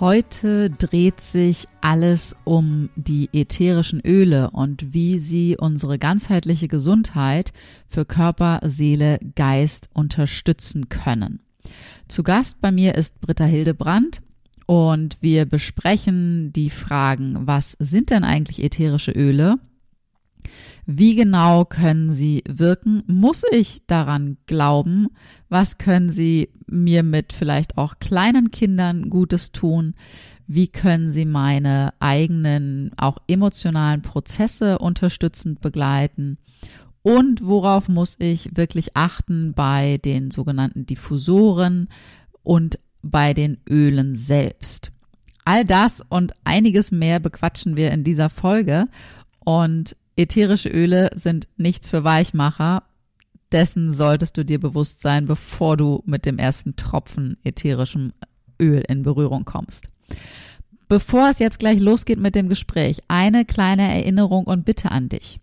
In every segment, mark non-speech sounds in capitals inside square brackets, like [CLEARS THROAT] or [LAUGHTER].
Heute dreht sich alles um die ätherischen Öle und wie sie unsere ganzheitliche Gesundheit für Körper, Seele, Geist unterstützen können. Zu Gast bei mir ist Britta Hildebrand und wir besprechen die Fragen, was sind denn eigentlich ätherische Öle? Wie genau können sie wirken? Muss ich daran glauben? Was können sie mir mit vielleicht auch kleinen Kindern Gutes tun? Wie können sie meine eigenen, auch emotionalen Prozesse unterstützend begleiten? Und worauf muss ich wirklich achten bei den sogenannten Diffusoren und bei den Ölen selbst? All das und einiges mehr bequatschen wir in dieser Folge. Und Ätherische Öle sind nichts für Weichmacher. Dessen solltest du dir bewusst sein, bevor du mit dem ersten Tropfen ätherischem Öl in Berührung kommst. Bevor es jetzt gleich losgeht mit dem Gespräch, eine kleine Erinnerung und Bitte an dich.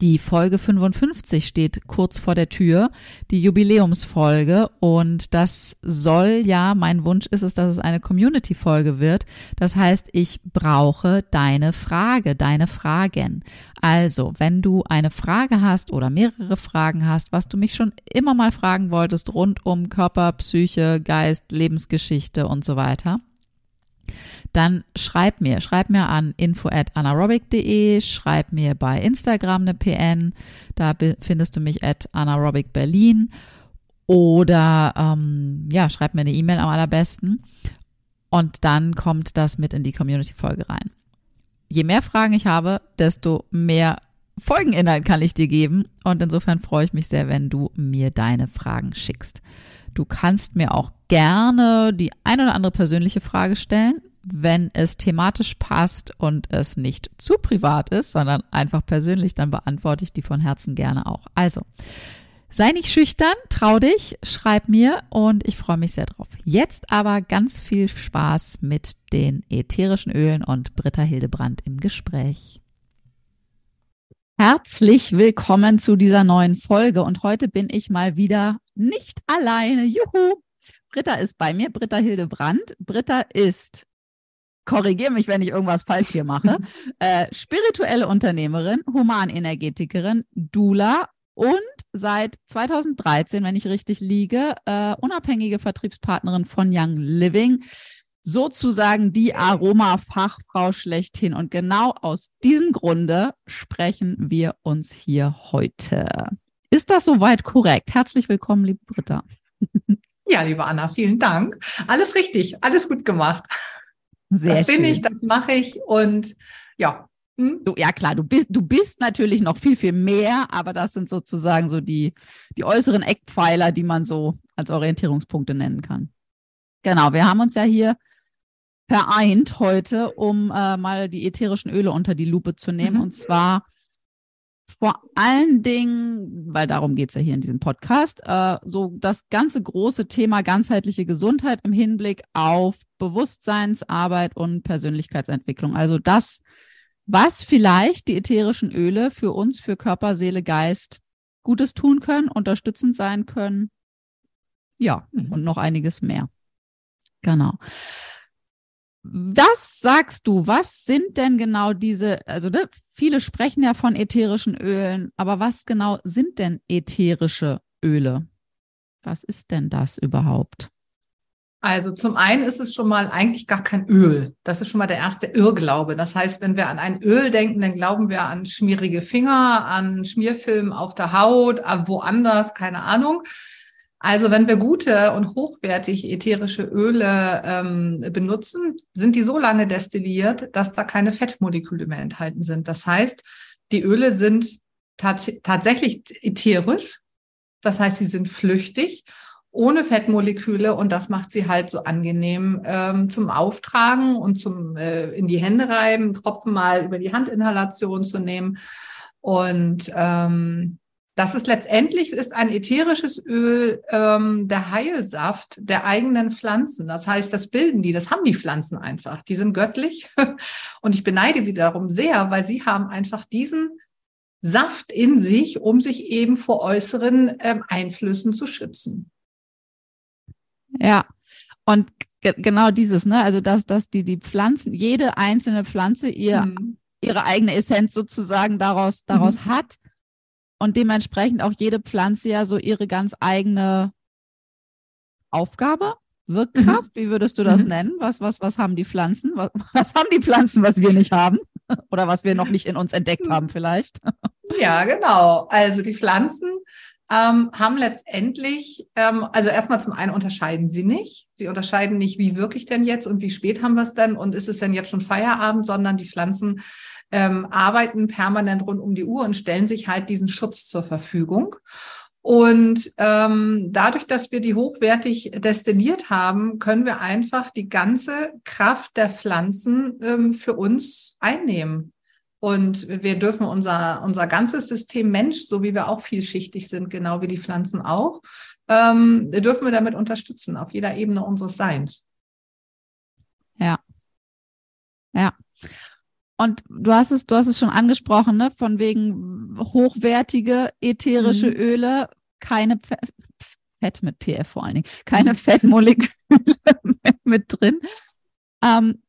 Die Folge 55 steht kurz vor der Tür, die Jubiläumsfolge. Und das soll ja, mein Wunsch ist es, dass es eine Community-Folge wird. Das heißt, ich brauche deine Frage, deine Fragen. Also, wenn du eine Frage hast oder mehrere Fragen hast, was du mich schon immer mal fragen wolltest rund um Körper, Psyche, Geist, Lebensgeschichte und so weiter, dann schreib mir, schreib mir an info at anaerobic.de, schreib mir bei Instagram eine PN, da findest du mich at anaerobicberlin oder ähm, ja, schreib mir eine E-Mail am allerbesten und dann kommt das mit in die Community-Folge rein. Je mehr Fragen ich habe, desto mehr Folgeninhalt kann ich dir geben und insofern freue ich mich sehr, wenn du mir deine Fragen schickst. Du kannst mir auch gerne die ein oder andere persönliche Frage stellen wenn es thematisch passt und es nicht zu privat ist, sondern einfach persönlich, dann beantworte ich die von Herzen gerne auch. Also, sei nicht schüchtern, trau dich, schreib mir und ich freue mich sehr drauf. Jetzt aber ganz viel Spaß mit den ätherischen Ölen und Britta Hildebrand im Gespräch. Herzlich willkommen zu dieser neuen Folge und heute bin ich mal wieder nicht alleine. Juhu! Britta ist bei mir, Britta Hildebrand. Britta ist korrigiere mich, wenn ich irgendwas falsch hier mache, [LAUGHS] äh, spirituelle Unternehmerin, Humanenergetikerin, Dula und seit 2013, wenn ich richtig liege, äh, unabhängige Vertriebspartnerin von Young Living, sozusagen die Aroma-Fachfrau schlechthin. Und genau aus diesem Grunde sprechen wir uns hier heute. Ist das soweit korrekt? Herzlich willkommen, liebe Britta. Ja, liebe Anna, vielen Dank. Alles richtig, alles gut gemacht. Sehr das bin schön. ich, das mache ich und ja. Hm? Du, ja klar, du bist, du bist natürlich noch viel, viel mehr, aber das sind sozusagen so die, die äußeren Eckpfeiler, die man so als Orientierungspunkte nennen kann. Genau, wir haben uns ja hier vereint heute, um äh, mal die ätherischen Öle unter die Lupe zu nehmen. Mhm. Und zwar vor allen Dingen, weil darum geht es ja hier in diesem Podcast, äh, so das ganze große Thema ganzheitliche Gesundheit im Hinblick auf Bewusstseinsarbeit und Persönlichkeitsentwicklung. Also das, was vielleicht die ätherischen Öle für uns, für Körper, Seele, Geist Gutes tun können, unterstützend sein können. Ja, mhm. und noch einiges mehr. Genau. Was sagst du? Was sind denn genau diese, also ne, viele sprechen ja von ätherischen Ölen, aber was genau sind denn ätherische Öle? Was ist denn das überhaupt? Also zum einen ist es schon mal eigentlich gar kein Öl. Das ist schon mal der erste Irrglaube. Das heißt, wenn wir an ein Öl denken, dann glauben wir an schmierige Finger, an Schmierfilm auf der Haut, woanders, keine Ahnung. Also wenn wir gute und hochwertig ätherische Öle ähm, benutzen, sind die so lange destilliert, dass da keine Fettmoleküle mehr enthalten sind. Das heißt, die Öle sind tat tatsächlich ätherisch. Das heißt, sie sind flüchtig ohne Fettmoleküle und das macht sie halt so angenehm ähm, zum Auftragen und zum äh, in die Hände reiben, Tropfen mal über die Handinhalation zu nehmen. Und ähm, das ist letztendlich ist ein ätherisches Öl ähm, der Heilsaft der eigenen Pflanzen. Das heißt, das bilden die, das haben die Pflanzen einfach. Die sind göttlich [LAUGHS] und ich beneide sie darum sehr, weil sie haben einfach diesen Saft in sich, um sich eben vor äußeren ähm, Einflüssen zu schützen. Ja, und ge genau dieses, ne, also dass, dass die, die Pflanzen, jede einzelne Pflanze ihr, mhm. ihre eigene Essenz sozusagen daraus, daraus mhm. hat und dementsprechend auch jede Pflanze ja so ihre ganz eigene Aufgabe, Wirkkraft, mhm. wie würdest du das mhm. nennen? Was, was, was haben die Pflanzen? Was, [LAUGHS] was haben die Pflanzen, was wir nicht haben? [LAUGHS] Oder was wir noch nicht in uns entdeckt haben vielleicht? Ja, genau. Also die Pflanzen ähm, haben letztendlich, ähm, also erstmal zum einen unterscheiden sie nicht. Sie unterscheiden nicht, wie wirklich denn jetzt und wie spät haben wir es denn und ist es denn jetzt schon Feierabend, sondern die Pflanzen ähm, arbeiten permanent rund um die Uhr und stellen sich halt diesen Schutz zur Verfügung. Und ähm, dadurch, dass wir die hochwertig destilliert haben, können wir einfach die ganze Kraft der Pflanzen ähm, für uns einnehmen. Und wir dürfen unser, unser ganzes System Mensch, so wie wir auch vielschichtig sind, genau wie die Pflanzen auch, ähm, dürfen wir damit unterstützen, auf jeder Ebene unseres Seins. Ja. Ja. Und du hast es, du hast es schon angesprochen, ne? Von wegen hochwertige ätherische mhm. Öle, keine Fett mit PF vor allen Dingen, keine Fettmoleküle [LAUGHS] mit drin. Ähm,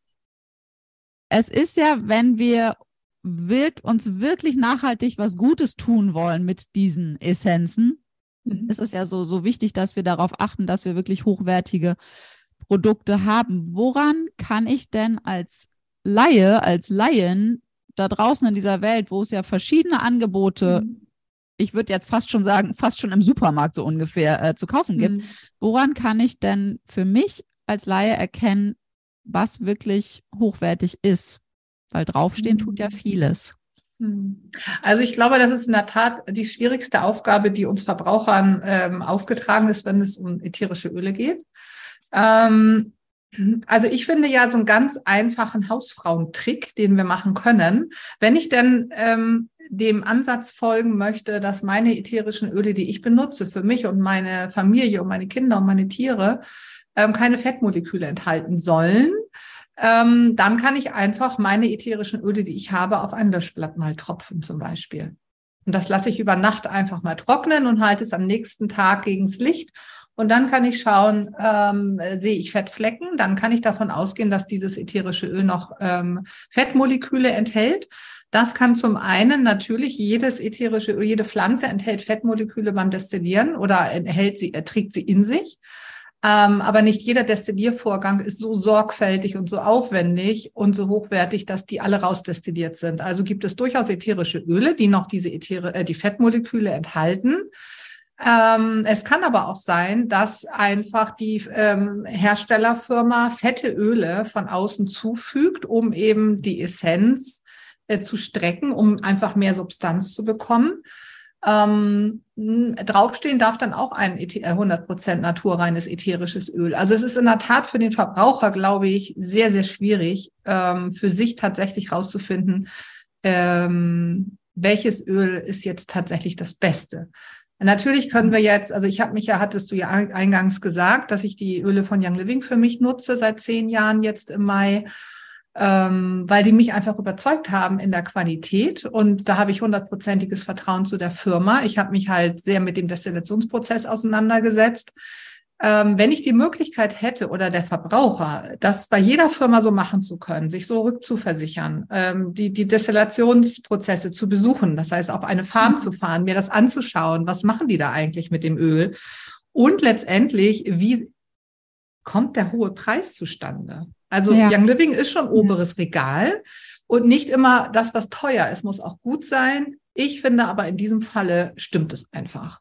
es ist ja, wenn wir wirk uns wirklich nachhaltig was Gutes tun wollen mit diesen Essenzen, mhm. ist es ja so, so wichtig, dass wir darauf achten, dass wir wirklich hochwertige Produkte haben. Woran kann ich denn als Laie, als Laien da draußen in dieser Welt, wo es ja verschiedene Angebote, mhm. ich würde jetzt fast schon sagen, fast schon im Supermarkt so ungefähr äh, zu kaufen gibt, mhm. woran kann ich denn für mich als Laie erkennen, was wirklich hochwertig ist? Weil draufstehen tut ja mhm. vieles. Mhm. Also ich glaube, das ist in der Tat die schwierigste Aufgabe, die uns Verbrauchern ähm, aufgetragen ist, wenn es um ätherische Öle geht. Ähm, also ich finde ja so einen ganz einfachen Hausfrauentrick, den wir machen können. Wenn ich denn ähm, dem Ansatz folgen möchte, dass meine ätherischen Öle, die ich benutze, für mich und meine Familie und meine Kinder und meine Tiere, ähm, keine Fettmoleküle enthalten sollen, ähm, dann kann ich einfach meine ätherischen Öle, die ich habe, auf ein Löschblatt mal tropfen zum Beispiel. Und das lasse ich über Nacht einfach mal trocknen und halte es am nächsten Tag gegens Licht. Und dann kann ich schauen, ähm, sehe ich Fettflecken, dann kann ich davon ausgehen, dass dieses ätherische Öl noch ähm, Fettmoleküle enthält. Das kann zum einen natürlich jedes ätherische Öl, jede Pflanze enthält Fettmoleküle beim Destillieren oder enthält sie, trägt sie in sich. Ähm, aber nicht jeder Destilliervorgang ist so sorgfältig und so aufwendig und so hochwertig, dass die alle rausdestilliert sind. Also gibt es durchaus ätherische Öle, die noch diese Äthere, äh, die Fettmoleküle enthalten. Ähm, es kann aber auch sein, dass einfach die ähm, Herstellerfirma fette Öle von außen zufügt, um eben die Essenz äh, zu strecken, um einfach mehr Substanz zu bekommen. Ähm, draufstehen darf dann auch ein 100% äh, naturreines ätherisches Öl. Also es ist in der Tat für den Verbraucher, glaube ich, sehr, sehr schwierig, ähm, für sich tatsächlich rauszufinden, ähm, welches Öl ist jetzt tatsächlich das Beste. Natürlich können wir jetzt, also ich habe mich ja, hattest du ja eingangs gesagt, dass ich die Öle von Young Living für mich nutze seit zehn Jahren jetzt im Mai ähm, weil die mich einfach überzeugt haben in der Qualität. Und da habe ich hundertprozentiges Vertrauen zu der Firma. Ich habe mich halt sehr mit dem Destillationsprozess auseinandergesetzt. Ähm, wenn ich die Möglichkeit hätte oder der Verbraucher, das bei jeder Firma so machen zu können, sich so rückzuversichern, ähm, die, die Destillationsprozesse zu besuchen, das heißt auf eine Farm mhm. zu fahren, mir das anzuschauen, was machen die da eigentlich mit dem Öl? Und letztendlich, wie kommt der hohe Preis zustande. Also ja. Young Living ist schon oberes Regal und nicht immer das, was teuer ist, muss auch gut sein. Ich finde aber in diesem Falle stimmt es einfach.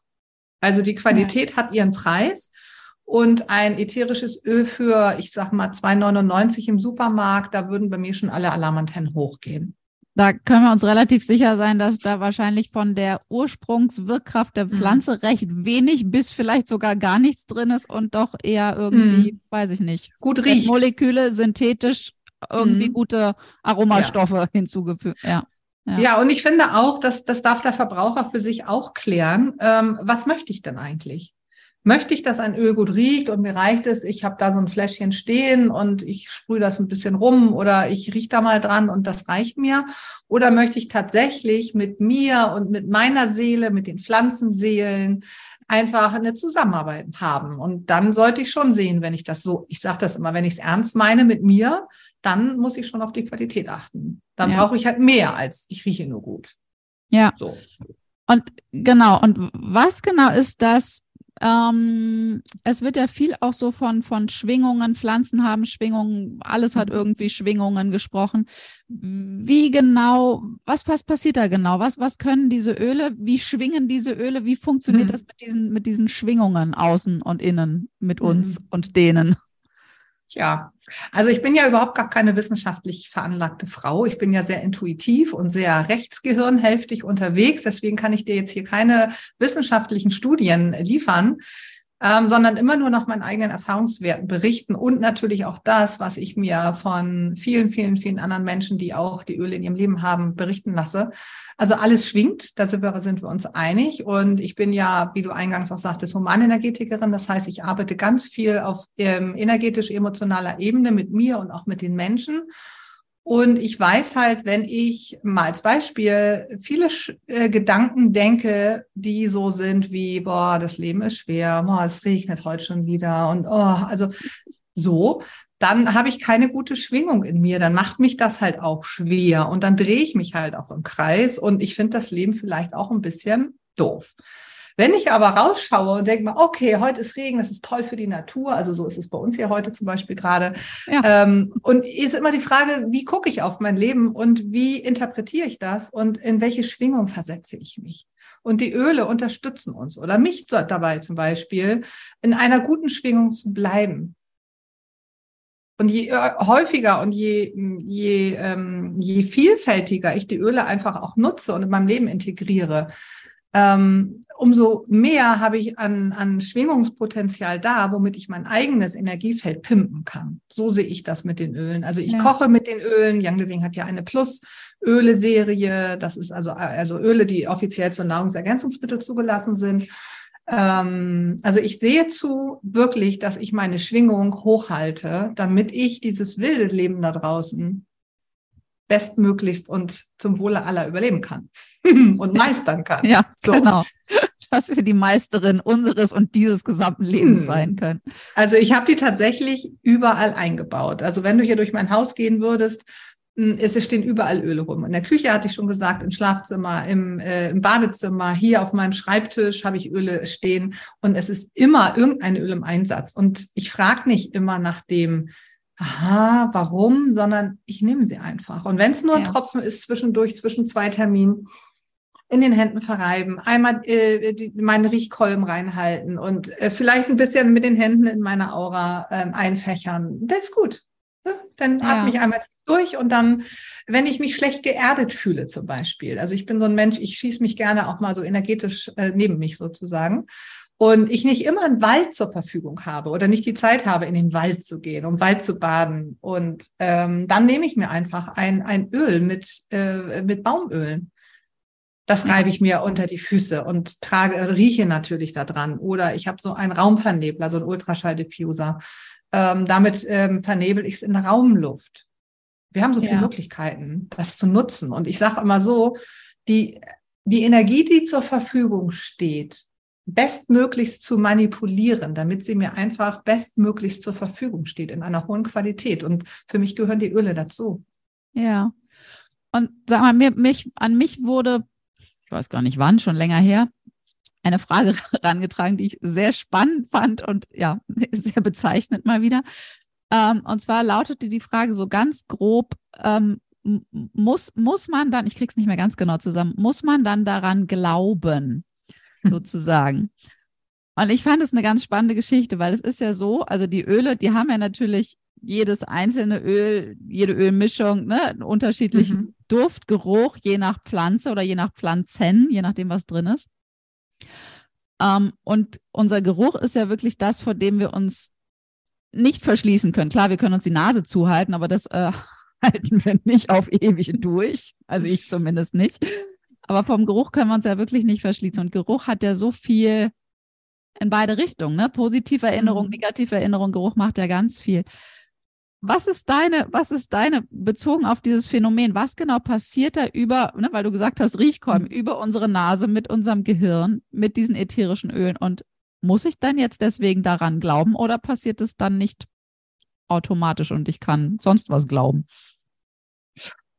Also die Qualität ja. hat ihren Preis und ein ätherisches Öl für, ich sag mal, 2,99 im Supermarkt, da würden bei mir schon alle Alarmantennen hochgehen. Da können wir uns relativ sicher sein, dass da wahrscheinlich von der Ursprungswirkkraft der mhm. Pflanze mhm. recht wenig bis vielleicht sogar gar nichts drin ist und doch eher irgendwie, mhm. weiß ich nicht, gut riecht. Moleküle synthetisch irgendwie mhm. gute Aromastoffe ja. hinzugefügt. Ja. Ja. ja. und ich finde auch, dass das darf der Verbraucher für sich auch klären. Ähm, was möchte ich denn eigentlich? Möchte ich, dass ein Öl gut riecht und mir reicht es, ich habe da so ein Fläschchen stehen und ich sprühe das ein bisschen rum oder ich rieche da mal dran und das reicht mir? Oder möchte ich tatsächlich mit mir und mit meiner Seele, mit den Pflanzenseelen einfach eine Zusammenarbeit haben? Und dann sollte ich schon sehen, wenn ich das so, ich sage das immer, wenn ich es ernst meine mit mir, dann muss ich schon auf die Qualität achten. Dann ja. brauche ich halt mehr als ich rieche nur gut. Ja. So. Und genau, und was genau ist das, ähm, es wird ja viel auch so von, von Schwingungen, Pflanzen haben Schwingungen, alles hat mhm. irgendwie Schwingungen gesprochen. Wie genau, was, was passiert da genau? Was, was können diese Öle? Wie schwingen diese Öle? Wie funktioniert mhm. das mit diesen, mit diesen Schwingungen außen und innen mit uns mhm. und denen? Tja, also ich bin ja überhaupt gar keine wissenschaftlich veranlagte Frau. Ich bin ja sehr intuitiv und sehr rechtsgehirnhälftig unterwegs. Deswegen kann ich dir jetzt hier keine wissenschaftlichen Studien liefern ähm, sondern immer nur nach meinen eigenen Erfahrungswerten berichten und natürlich auch das, was ich mir von vielen, vielen, vielen anderen Menschen, die auch die Öle in ihrem Leben haben, berichten lasse. Also alles schwingt, da sind wir, uns einig. Und ich bin ja, wie du eingangs auch sagtest, Humanenergetikerin. Das heißt, ich arbeite ganz viel auf ähm, energetisch-emotionaler Ebene mit mir und auch mit den Menschen. Und ich weiß halt, wenn ich mal als Beispiel viele äh, Gedanken denke, die so sind wie, boah, das Leben ist schwer, boah, es regnet heute schon wieder und oh, also so, dann habe ich keine gute Schwingung in mir. Dann macht mich das halt auch schwer und dann drehe ich mich halt auch im Kreis und ich finde das Leben vielleicht auch ein bisschen doof. Wenn ich aber rausschaue und denke mal, okay, heute ist Regen, das ist toll für die Natur, also so ist es bei uns hier heute zum Beispiel gerade. Ja. Ähm, und ist immer die Frage, wie gucke ich auf mein Leben und wie interpretiere ich das und in welche Schwingung versetze ich mich? Und die Öle unterstützen uns oder mich dabei zum Beispiel, in einer guten Schwingung zu bleiben. Und je äh, häufiger und je, je, ähm, je vielfältiger ich die Öle einfach auch nutze und in meinem Leben integriere, ähm, umso mehr habe ich an, an Schwingungspotenzial da, womit ich mein eigenes Energiefeld pimpen kann. So sehe ich das mit den Ölen. Also ich ja. koche mit den Ölen. Young Living hat ja eine Plus-Öle-Serie. Das ist also, also Öle, die offiziell zur Nahrungsergänzungsmittel zugelassen sind. Ähm, also ich sehe zu wirklich, dass ich meine Schwingung hochhalte, damit ich dieses wilde Leben da draußen bestmöglichst und zum Wohle aller überleben kann [LAUGHS] und meistern kann. Ja, so. genau. Dass wir die Meisterin unseres und dieses gesamten Lebens hm. sein können. Also ich habe die tatsächlich überall eingebaut. Also wenn du hier durch mein Haus gehen würdest, hm, es stehen überall Öle rum. In der Küche hatte ich schon gesagt, im Schlafzimmer, im, äh, im Badezimmer, hier auf meinem Schreibtisch habe ich Öle stehen und es ist immer irgendein Öl im Einsatz. Und ich frage nicht immer nach dem, aha, warum, sondern ich nehme sie einfach. Und wenn es nur ein Tropfen ist zwischendurch, zwischen zwei Terminen, in den Händen verreiben, einmal äh, die, meinen Riechkolben reinhalten und äh, vielleicht ein bisschen mit den Händen in meiner Aura äh, einfächern. Das ist gut. Ja? Dann ja. atme ich einmal durch und dann, wenn ich mich schlecht geerdet fühle zum Beispiel, also ich bin so ein Mensch, ich schieße mich gerne auch mal so energetisch äh, neben mich sozusagen und ich nicht immer einen Wald zur Verfügung habe oder nicht die Zeit habe, in den Wald zu gehen, um Wald zu baden. Und ähm, dann nehme ich mir einfach ein, ein Öl mit, äh, mit Baumölen. Das reibe ich mir unter die Füße und trage, rieche natürlich da dran. Oder ich habe so einen Raumvernebler, so einen Ultraschalldiffuser. Ähm, damit ähm, vernebel ich es in der Raumluft. Wir haben so viele ja. Möglichkeiten, das zu nutzen. Und ich sage immer so, die, die Energie, die zur Verfügung steht, bestmöglichst zu manipulieren, damit sie mir einfach bestmöglichst zur Verfügung steht in einer hohen Qualität. Und für mich gehören die Öle dazu. Ja. Und sag mal, mir, mich, an mich wurde, ich weiß gar nicht wann, schon länger her, eine Frage [LAUGHS] herangetragen, die ich sehr spannend fand und ja, [LAUGHS] sehr bezeichnend mal wieder. Ähm, und zwar lautete die Frage so ganz grob, ähm, muss, muss man dann, ich krieg's nicht mehr ganz genau zusammen, muss man dann daran glauben, [LAUGHS] sozusagen? Und ich fand es eine ganz spannende Geschichte, weil es ist ja so, also die Öle, die haben ja natürlich jedes einzelne Öl, jede Ölmischung, ne, einen unterschiedlichen mhm. Duft, Geruch, je nach Pflanze oder je nach Pflanzen, je nachdem, was drin ist. Ähm, und unser Geruch ist ja wirklich das, vor dem wir uns nicht verschließen können. Klar, wir können uns die Nase zuhalten, aber das äh, [LAUGHS] halten wir nicht auf ewig durch. Also ich zumindest nicht. Aber vom Geruch können wir uns ja wirklich nicht verschließen. Und Geruch hat ja so viel in beide Richtungen, ne? Positive Erinnerung, mhm. negative Erinnerung, Geruch macht ja ganz viel. Was ist deine, was ist deine, bezogen auf dieses Phänomen, was genau passiert da über, ne, weil du gesagt hast, Riechkolben, mhm. über unsere Nase, mit unserem Gehirn, mit diesen ätherischen Ölen und muss ich dann jetzt deswegen daran glauben oder passiert es dann nicht automatisch und ich kann sonst was glauben?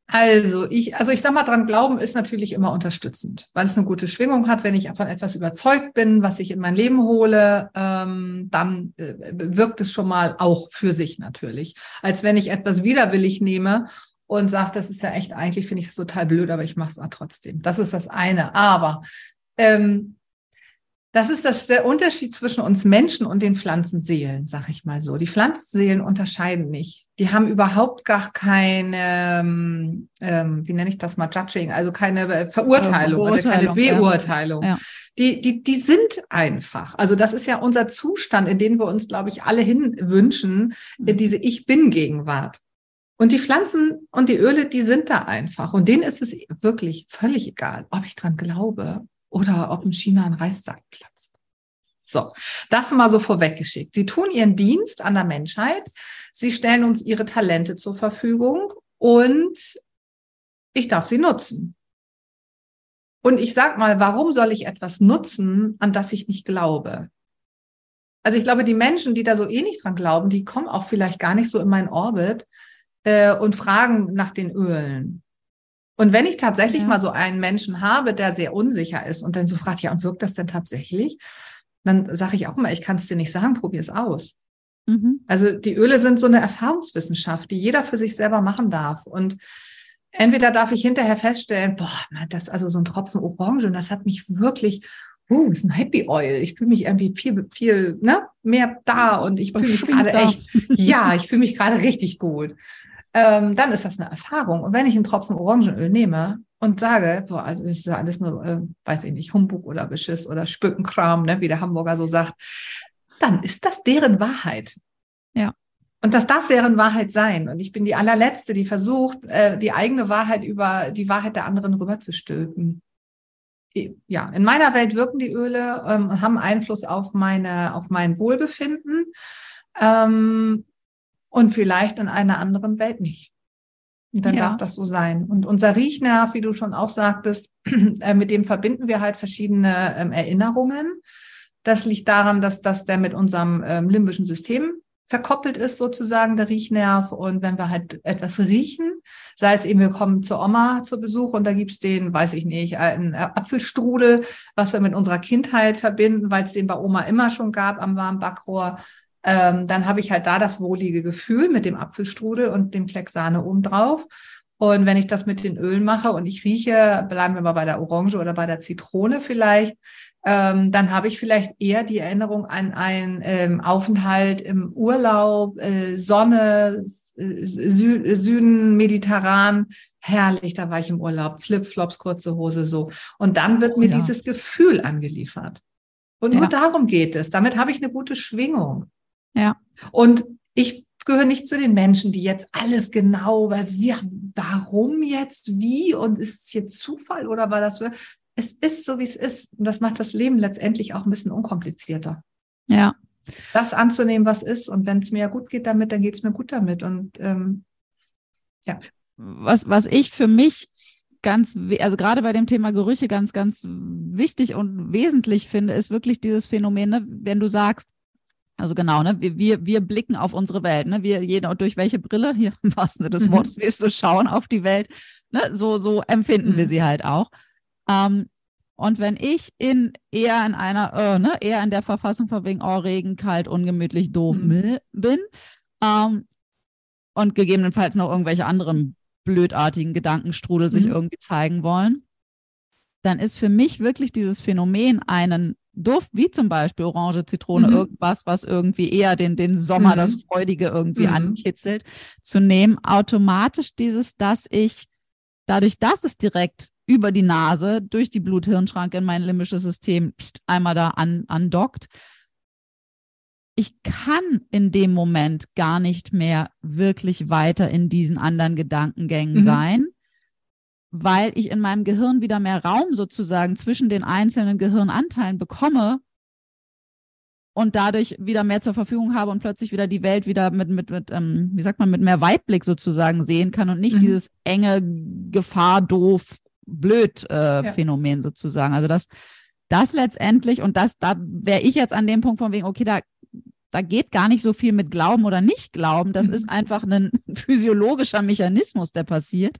Also ich, also ich sag mal, dran glauben ist natürlich immer unterstützend, weil es eine gute Schwingung hat. Wenn ich von etwas überzeugt bin, was ich in mein Leben hole, ähm, dann äh, wirkt es schon mal auch für sich natürlich. Als wenn ich etwas widerwillig nehme und sage, das ist ja echt, eigentlich finde ich das total blöd, aber ich mache es trotzdem. Das ist das eine. Aber ähm, das ist das, der Unterschied zwischen uns Menschen und den Pflanzenseelen, sag ich mal so. Die Pflanzenseelen unterscheiden nicht. Die haben überhaupt gar keine, ähm, ähm wie nenne ich das mal, Judging, also keine Verurteilung, oder keine Beurteilung. Ja. Ja. Die, die, die sind einfach. Also das ist ja unser Zustand, in den wir uns, glaube ich, alle hinwünschen, mhm. diese Ich Bin-Gegenwart. Und die Pflanzen und die Öle, die sind da einfach. Und denen ist es wirklich völlig egal, ob ich dran glaube oder ob in China ein Reissack platzt. So, das mal so vorweggeschickt. Sie tun ihren Dienst an der Menschheit. Sie stellen uns ihre Talente zur Verfügung und ich darf sie nutzen. Und ich sag mal, warum soll ich etwas nutzen, an das ich nicht glaube? Also ich glaube, die Menschen, die da so eh nicht dran glauben, die kommen auch vielleicht gar nicht so in meinen Orbit äh, und fragen nach den Ölen. Und wenn ich tatsächlich ja. mal so einen Menschen habe, der sehr unsicher ist und dann so fragt, ja, und wirkt das denn tatsächlich? Dann sage ich auch mal, ich kann es dir nicht sagen, probier es aus. Mhm. Also die Öle sind so eine Erfahrungswissenschaft, die jeder für sich selber machen darf. Und entweder darf ich hinterher feststellen, boah, das also so ein Tropfen Orange, und das hat mich wirklich, uh, ist ein Happy Oil. Ich fühle mich irgendwie viel, viel, ne, mehr da und ich fühle mich gerade echt, [LAUGHS] ja, ich fühle mich gerade richtig gut ähm, dann ist das eine Erfahrung. Und wenn ich einen Tropfen Orangenöl nehme und sage, boah, das ist ja alles nur, äh, weiß ich nicht, Humbug oder Beschiss oder Spückenkram, ne, wie der Hamburger so sagt, dann ist das deren Wahrheit. Ja. Und das darf deren Wahrheit sein. Und ich bin die allerletzte, die versucht, äh, die eigene Wahrheit über die Wahrheit der anderen rüberzustülpen. Ja, in meiner Welt wirken die Öle ähm, und haben Einfluss auf meine, auf mein Wohlbefinden. Ähm, und vielleicht in einer anderen Welt nicht. Und dann ja. darf das so sein. Und unser Riechnerv, wie du schon auch sagtest, [CLEARS THROAT] äh, mit dem verbinden wir halt verschiedene ähm, Erinnerungen. Das liegt daran, dass das der mit unserem ähm, limbischen System verkoppelt ist, sozusagen der Riechnerv. Und wenn wir halt etwas riechen, sei es eben, wir kommen zur Oma zu Besuch und da gibt's den, weiß ich nicht, einen Apfelstrudel, was wir mit unserer Kindheit verbinden, weil es den bei Oma immer schon gab am warmen Backrohr ähm, dann habe ich halt da das wohlige Gefühl mit dem Apfelstrudel und dem Klecks Sahne obendrauf. Und wenn ich das mit den Ölen mache und ich rieche, bleiben wir mal bei der Orange oder bei der Zitrone vielleicht, ähm, dann habe ich vielleicht eher die Erinnerung an einen ähm, Aufenthalt im Urlaub, äh, Sonne, äh, Sü Süden, Mediterran. Herrlich, da war ich im Urlaub, Flipflops, kurze Hose so. Und dann wird mir oh ja. dieses Gefühl angeliefert. Und nur darum geht es. Damit habe ich eine gute Schwingung. Ja. Und ich gehöre nicht zu den Menschen, die jetzt alles genau, weil wir, warum jetzt, wie und ist es jetzt Zufall oder war das, es ist so, wie es ist. Und das macht das Leben letztendlich auch ein bisschen unkomplizierter. Ja. Das anzunehmen, was ist. Und wenn es mir ja gut geht damit, dann geht es mir gut damit. Und ähm, ja. Was, was ich für mich ganz, also gerade bei dem Thema Gerüche ganz, ganz wichtig und wesentlich finde, ist wirklich dieses Phänomen, ne? wenn du sagst, also genau, ne? Wir, wir, wir blicken auf unsere Welt, ne? Wir jeder durch welche Brille, hier im wahrsten Sinne des mhm. Wortes, wir so schauen auf die Welt, ne? So, so empfinden mhm. wir sie halt auch. Ähm, Und wenn ich in eher in einer, äh, ne, eher in der Verfassung von wegen, oh, Regen, kalt, ungemütlich, doof mhm. bin ähm, und gegebenenfalls noch irgendwelche anderen blödartigen Gedankenstrudel sich mhm. irgendwie zeigen wollen, dann ist für mich wirklich dieses Phänomen, einen Duft, wie zum Beispiel Orange, Zitrone, mhm. irgendwas, was irgendwie eher den, den Sommer, mhm. das Freudige irgendwie mhm. ankitzelt, zu nehmen, automatisch dieses, dass ich dadurch, dass es direkt über die Nase durch die Blut-Hirn-Schranke in mein limbisches System einmal da an, andockt, ich kann in dem Moment gar nicht mehr wirklich weiter in diesen anderen Gedankengängen mhm. sein, weil ich in meinem Gehirn wieder mehr Raum sozusagen zwischen den einzelnen Gehirnanteilen bekomme und dadurch wieder mehr zur Verfügung habe und plötzlich wieder die Welt wieder mit, mit, mit ähm, wie sagt man, mit mehr Weitblick sozusagen sehen kann und nicht mhm. dieses enge Gefahr, doof, blöd äh, ja. Phänomen sozusagen. Also das, das letztendlich, und das, da wäre ich jetzt an dem Punkt von wegen, okay, da, da geht gar nicht so viel mit Glauben oder nicht Glauben. Das mhm. ist einfach ein [LAUGHS] physiologischer Mechanismus, der passiert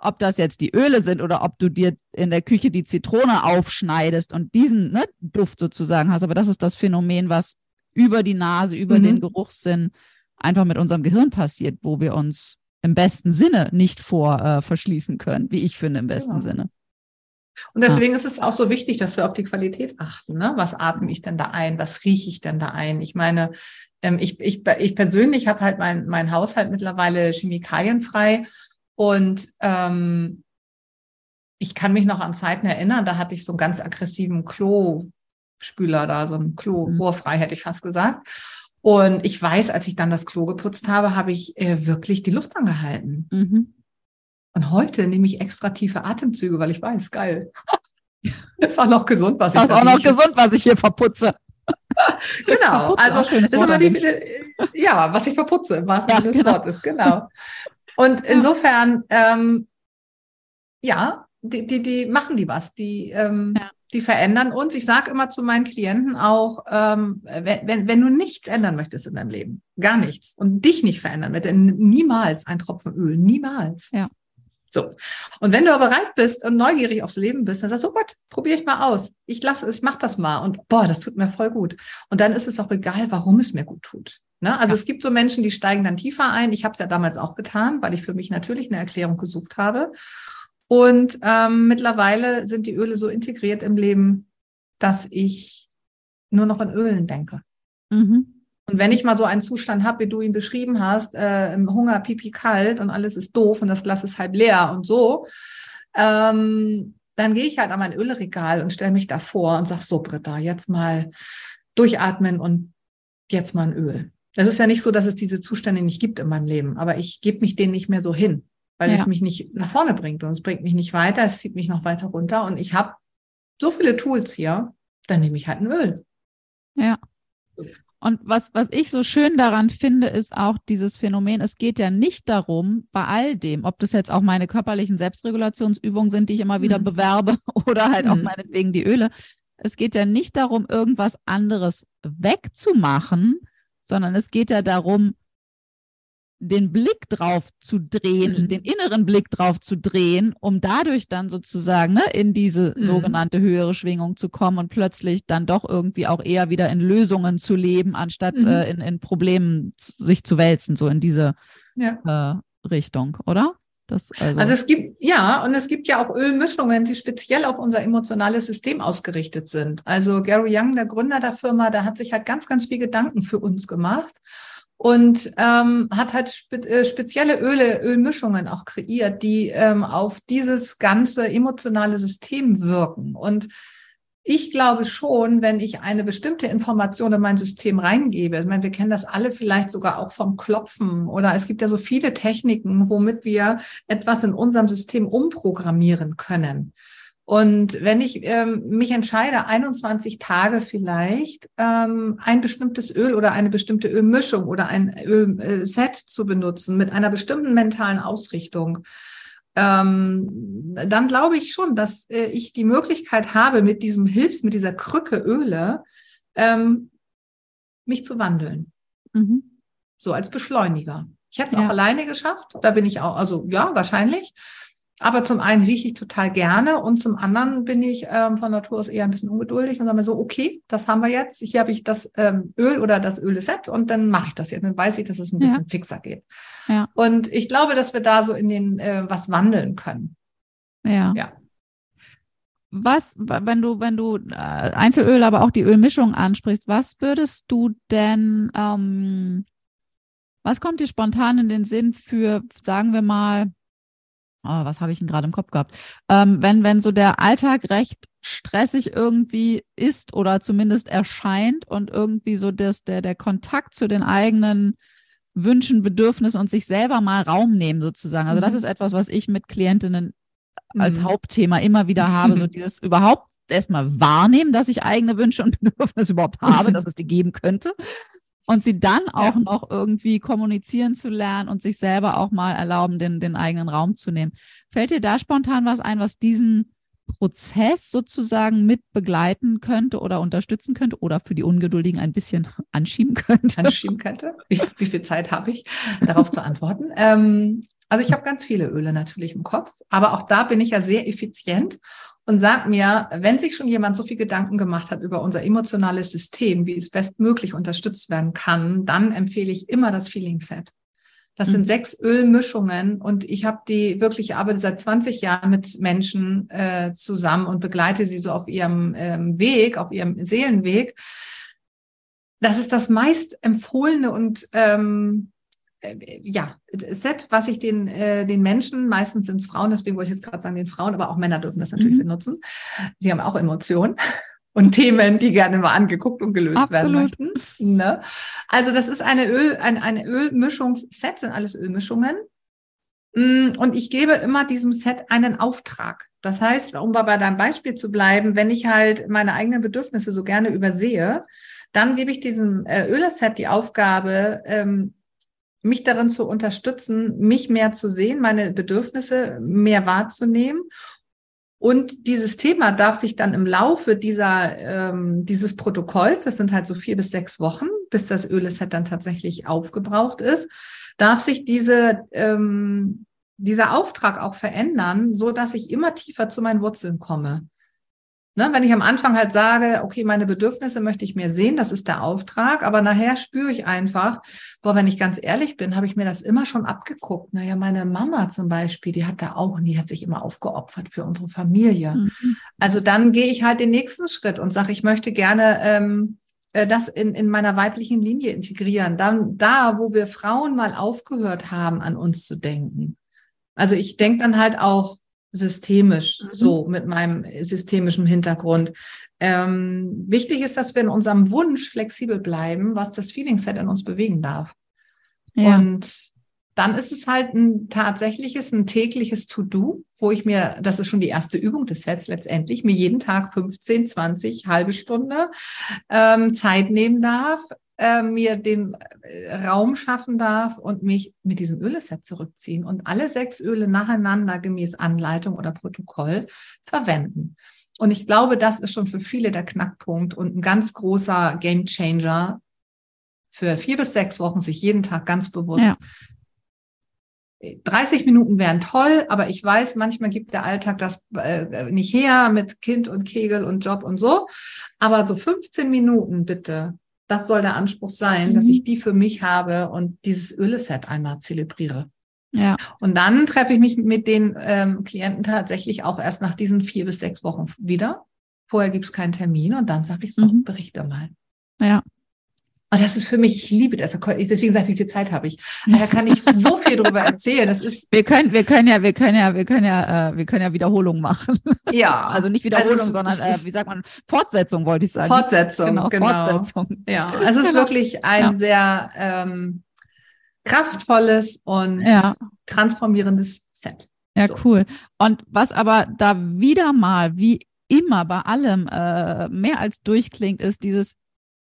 ob das jetzt die Öle sind oder ob du dir in der Küche die Zitrone aufschneidest und diesen ne, Duft sozusagen hast. Aber das ist das Phänomen, was über die Nase, über mhm. den Geruchssinn einfach mit unserem Gehirn passiert, wo wir uns im besten Sinne nicht vor äh, verschließen können, wie ich finde, im besten genau. Sinne. Und deswegen ah. ist es auch so wichtig, dass wir auf die Qualität achten. Ne? Was atme ich denn da ein? Was rieche ich denn da ein? Ich meine, ähm, ich, ich, ich persönlich habe halt mein, mein Haushalt mittlerweile chemikalienfrei und ähm, ich kann mich noch an Zeiten erinnern, da hatte ich so einen ganz aggressiven Klo-Spüler da, so ein Klo, mhm. rohrfrei hätte ich fast gesagt. Und ich weiß, als ich dann das Klo geputzt habe, habe ich äh, wirklich die Luft angehalten. Mhm. Und heute nehme ich extra tiefe Atemzüge, weil ich weiß, geil. [LAUGHS] ist auch noch gesund, was ich Das ist auch noch gesund, was ich hier verputze. [LAUGHS] genau. Verputze, also, das ist immer die, ja, was ich verputze, Sinne ja, genau. Wortes, genau. Und insofern, ähm, ja, die, die, die machen die was, die, ähm, ja. die verändern uns. Ich sage immer zu meinen Klienten auch, ähm, wenn, wenn, wenn du nichts ändern möchtest in deinem Leben, gar nichts und dich nicht verändern möchtest, niemals ein Tropfen Öl, niemals. Ja. So. Und wenn du aber bereit bist und neugierig aufs Leben bist, dann sagst du, oh Gott, probiere ich mal aus. Ich lasse ich mach das mal. Und boah, das tut mir voll gut. Und dann ist es auch egal, warum es mir gut tut. Ne? Also ja. es gibt so Menschen, die steigen dann tiefer ein. Ich habe es ja damals auch getan, weil ich für mich natürlich eine Erklärung gesucht habe. Und ähm, mittlerweile sind die Öle so integriert im Leben, dass ich nur noch an Ölen denke. Mhm. Und wenn ich mal so einen Zustand habe, wie du ihn beschrieben hast, äh, im Hunger, Pipi kalt und alles ist doof und das Glas ist halb leer und so, ähm, dann gehe ich halt an mein Ölregal und stelle mich davor und sage, so Britta, jetzt mal durchatmen und jetzt mal ein Öl. Es ist ja nicht so, dass es diese Zustände nicht gibt in meinem Leben, aber ich gebe mich denen nicht mehr so hin, weil ja. es mich nicht nach vorne bringt und es bringt mich nicht weiter, es zieht mich noch weiter runter und ich habe so viele Tools hier, dann nehme ich halt ein Öl. Ja. Und was, was ich so schön daran finde, ist auch dieses Phänomen, es geht ja nicht darum, bei all dem, ob das jetzt auch meine körperlichen Selbstregulationsübungen sind, die ich immer wieder mhm. bewerbe [LAUGHS] oder halt mhm. auch meinetwegen die Öle. Es geht ja nicht darum, irgendwas anderes wegzumachen, sondern es geht ja darum, den Blick drauf zu drehen, mhm. den inneren Blick drauf zu drehen, um dadurch dann sozusagen ne, in diese mhm. sogenannte höhere Schwingung zu kommen und plötzlich dann doch irgendwie auch eher wieder in Lösungen zu leben, anstatt mhm. äh, in, in Problemen sich zu wälzen, so in diese ja. äh, Richtung, oder? Das also, also es gibt, ja, und es gibt ja auch Ölmischungen, die speziell auf unser emotionales System ausgerichtet sind. Also Gary Young, der Gründer der Firma, der hat sich halt ganz, ganz viel Gedanken für uns gemacht und ähm, hat halt spe äh, spezielle Öle, Ölmischungen auch kreiert, die ähm, auf dieses ganze emotionale System wirken. Und ich glaube schon, wenn ich eine bestimmte Information in mein System reingebe, ich meine, wir kennen das alle vielleicht sogar auch vom Klopfen oder es gibt ja so viele Techniken, womit wir etwas in unserem System umprogrammieren können. Und wenn ich ähm, mich entscheide, 21 Tage vielleicht ähm, ein bestimmtes Öl oder eine bestimmte Ölmischung oder ein Ölset zu benutzen mit einer bestimmten mentalen Ausrichtung, ähm, dann glaube ich schon, dass äh, ich die Möglichkeit habe, mit diesem Hilfs, mit dieser Krücke Öle, ähm, mich zu wandeln. Mhm. So als Beschleuniger. Ich hätte es ja. auch alleine geschafft. Da bin ich auch, also ja, wahrscheinlich. Aber zum einen rieche ich total gerne und zum anderen bin ich ähm, von Natur aus eher ein bisschen ungeduldig und sage mir so, okay, das haben wir jetzt. Hier habe ich das ähm, Öl oder das Öl-Set und dann mache ich das jetzt. Dann weiß ich, dass es ein bisschen ja. fixer geht. Ja. Und ich glaube, dass wir da so in den äh, was wandeln können. Ja. Ja. Was, wenn du, wenn du äh, Einzelöl, aber auch die Ölmischung ansprichst, was würdest du denn, ähm, was kommt dir spontan in den Sinn für, sagen wir mal, oh, was habe ich denn gerade im Kopf gehabt? Ähm, wenn, wenn so der Alltag recht stressig irgendwie ist oder zumindest erscheint und irgendwie so das, der, der Kontakt zu den eigenen Wünschen, Bedürfnissen und sich selber mal Raum nehmen sozusagen. Also das mhm. ist etwas, was ich mit Klientinnen als mhm. Hauptthema immer wieder [LAUGHS] habe, so dieses überhaupt erstmal wahrnehmen, dass ich eigene Wünsche und [LAUGHS] Bedürfnisse überhaupt habe, dass es die geben könnte und sie dann auch ja. noch irgendwie kommunizieren zu lernen und sich selber auch mal erlauben, den, den eigenen Raum zu nehmen. Fällt dir da spontan was ein, was diesen Prozess sozusagen mit begleiten könnte oder unterstützen könnte oder für die Ungeduldigen ein bisschen [LAUGHS] anschieben könnte? Anschieben könnte. Wie, wie viel Zeit habe ich, darauf zu antworten? Ähm, also ich habe ganz viele Öle natürlich im Kopf, aber auch da bin ich ja sehr effizient und sag mir, wenn sich schon jemand so viel Gedanken gemacht hat über unser emotionales System, wie es bestmöglich unterstützt werden kann, dann empfehle ich immer das Feeling Set. Das mhm. sind sechs Ölmischungen und ich habe die wirklich, arbeite seit 20 Jahren mit Menschen äh, zusammen und begleite sie so auf ihrem ähm, Weg, auf ihrem Seelenweg. Das ist das meist empfohlene und ähm, äh, ja, Set, was ich den, äh, den Menschen, meistens sind es Frauen, deswegen wollte ich jetzt gerade sagen, den Frauen, aber auch Männer dürfen das natürlich mhm. benutzen. Sie haben auch Emotionen [LAUGHS] und Themen, die gerne mal angeguckt und gelöst Absolut. werden möchten. Ne? Also das ist eine Öl, ein, eine Ölmischungsset, sind alles Ölmischungen. Mm, und ich gebe immer diesem Set einen Auftrag. Das heißt, um bei deinem Beispiel zu bleiben, wenn ich halt meine eigenen Bedürfnisse so gerne übersehe, dann gebe ich diesem äh, Öleset die Aufgabe, ähm, mich darin zu unterstützen, mich mehr zu sehen, meine Bedürfnisse mehr wahrzunehmen. Und dieses Thema darf sich dann im Laufe dieser, ähm, dieses Protokolls, das sind halt so vier bis sechs Wochen, bis das Öleset dann tatsächlich aufgebraucht ist, darf sich diese, ähm, dieser Auftrag auch verändern, so dass ich immer tiefer zu meinen Wurzeln komme. Ne, wenn ich am Anfang halt sage, okay, meine Bedürfnisse möchte ich mir sehen, das ist der Auftrag, aber nachher spüre ich einfach, boah, wenn ich ganz ehrlich bin, habe ich mir das immer schon abgeguckt. Naja, meine Mama zum Beispiel, die hat da auch nie, hat sich immer aufgeopfert für unsere Familie. Mhm. Also dann gehe ich halt den nächsten Schritt und sage, ich möchte gerne ähm, äh, das in, in meiner weiblichen Linie integrieren. Dann da, wo wir Frauen mal aufgehört haben, an uns zu denken. Also ich denke dann halt auch, systemisch, mhm. so mit meinem systemischen Hintergrund. Ähm, wichtig ist, dass wir in unserem Wunsch flexibel bleiben, was das Feeling Set in uns bewegen darf. Ja. Und dann ist es halt ein tatsächliches, ein tägliches To-Do, wo ich mir, das ist schon die erste Übung des Sets letztendlich, mir jeden Tag 15, 20, halbe Stunde ähm, Zeit nehmen darf, äh, mir den äh, Raum schaffen darf und mich mit diesem Öleset zurückziehen und alle sechs Öle nacheinander gemäß Anleitung oder Protokoll verwenden. Und ich glaube, das ist schon für viele der Knackpunkt und ein ganz großer Game Changer für vier bis sechs Wochen sich jeden Tag ganz bewusst ja. 30 Minuten wären toll, aber ich weiß, manchmal gibt der Alltag das äh, nicht her mit Kind und Kegel und Job und so. Aber so 15 Minuten bitte das soll der Anspruch sein, mhm. dass ich die für mich habe und dieses Öleset einmal zelebriere. Ja. Und dann treffe ich mich mit den ähm, Klienten tatsächlich auch erst nach diesen vier bis sechs Wochen wieder. Vorher gibt es keinen Termin und dann sage ich so, mhm. berichte mal. Ja. Und das ist für mich, ich liebe das. Deswegen sage ich, wie viel Zeit habe ich. Da kann ich so viel drüber erzählen. Das ist. Wir können, wir können ja, wir können ja, wir können ja, äh, wir können ja Wiederholungen machen. Ja. Also nicht Wiederholung, also sondern äh, wie sagt man, Fortsetzung wollte ich sagen. Fortsetzung, genau. genau. Fortsetzung. Ja. Also es ist genau. wirklich ein ja. sehr ähm, kraftvolles und ja. transformierendes Set. Ja, so. cool. Und was aber da wieder mal, wie immer bei allem äh, mehr als durchklingt, ist dieses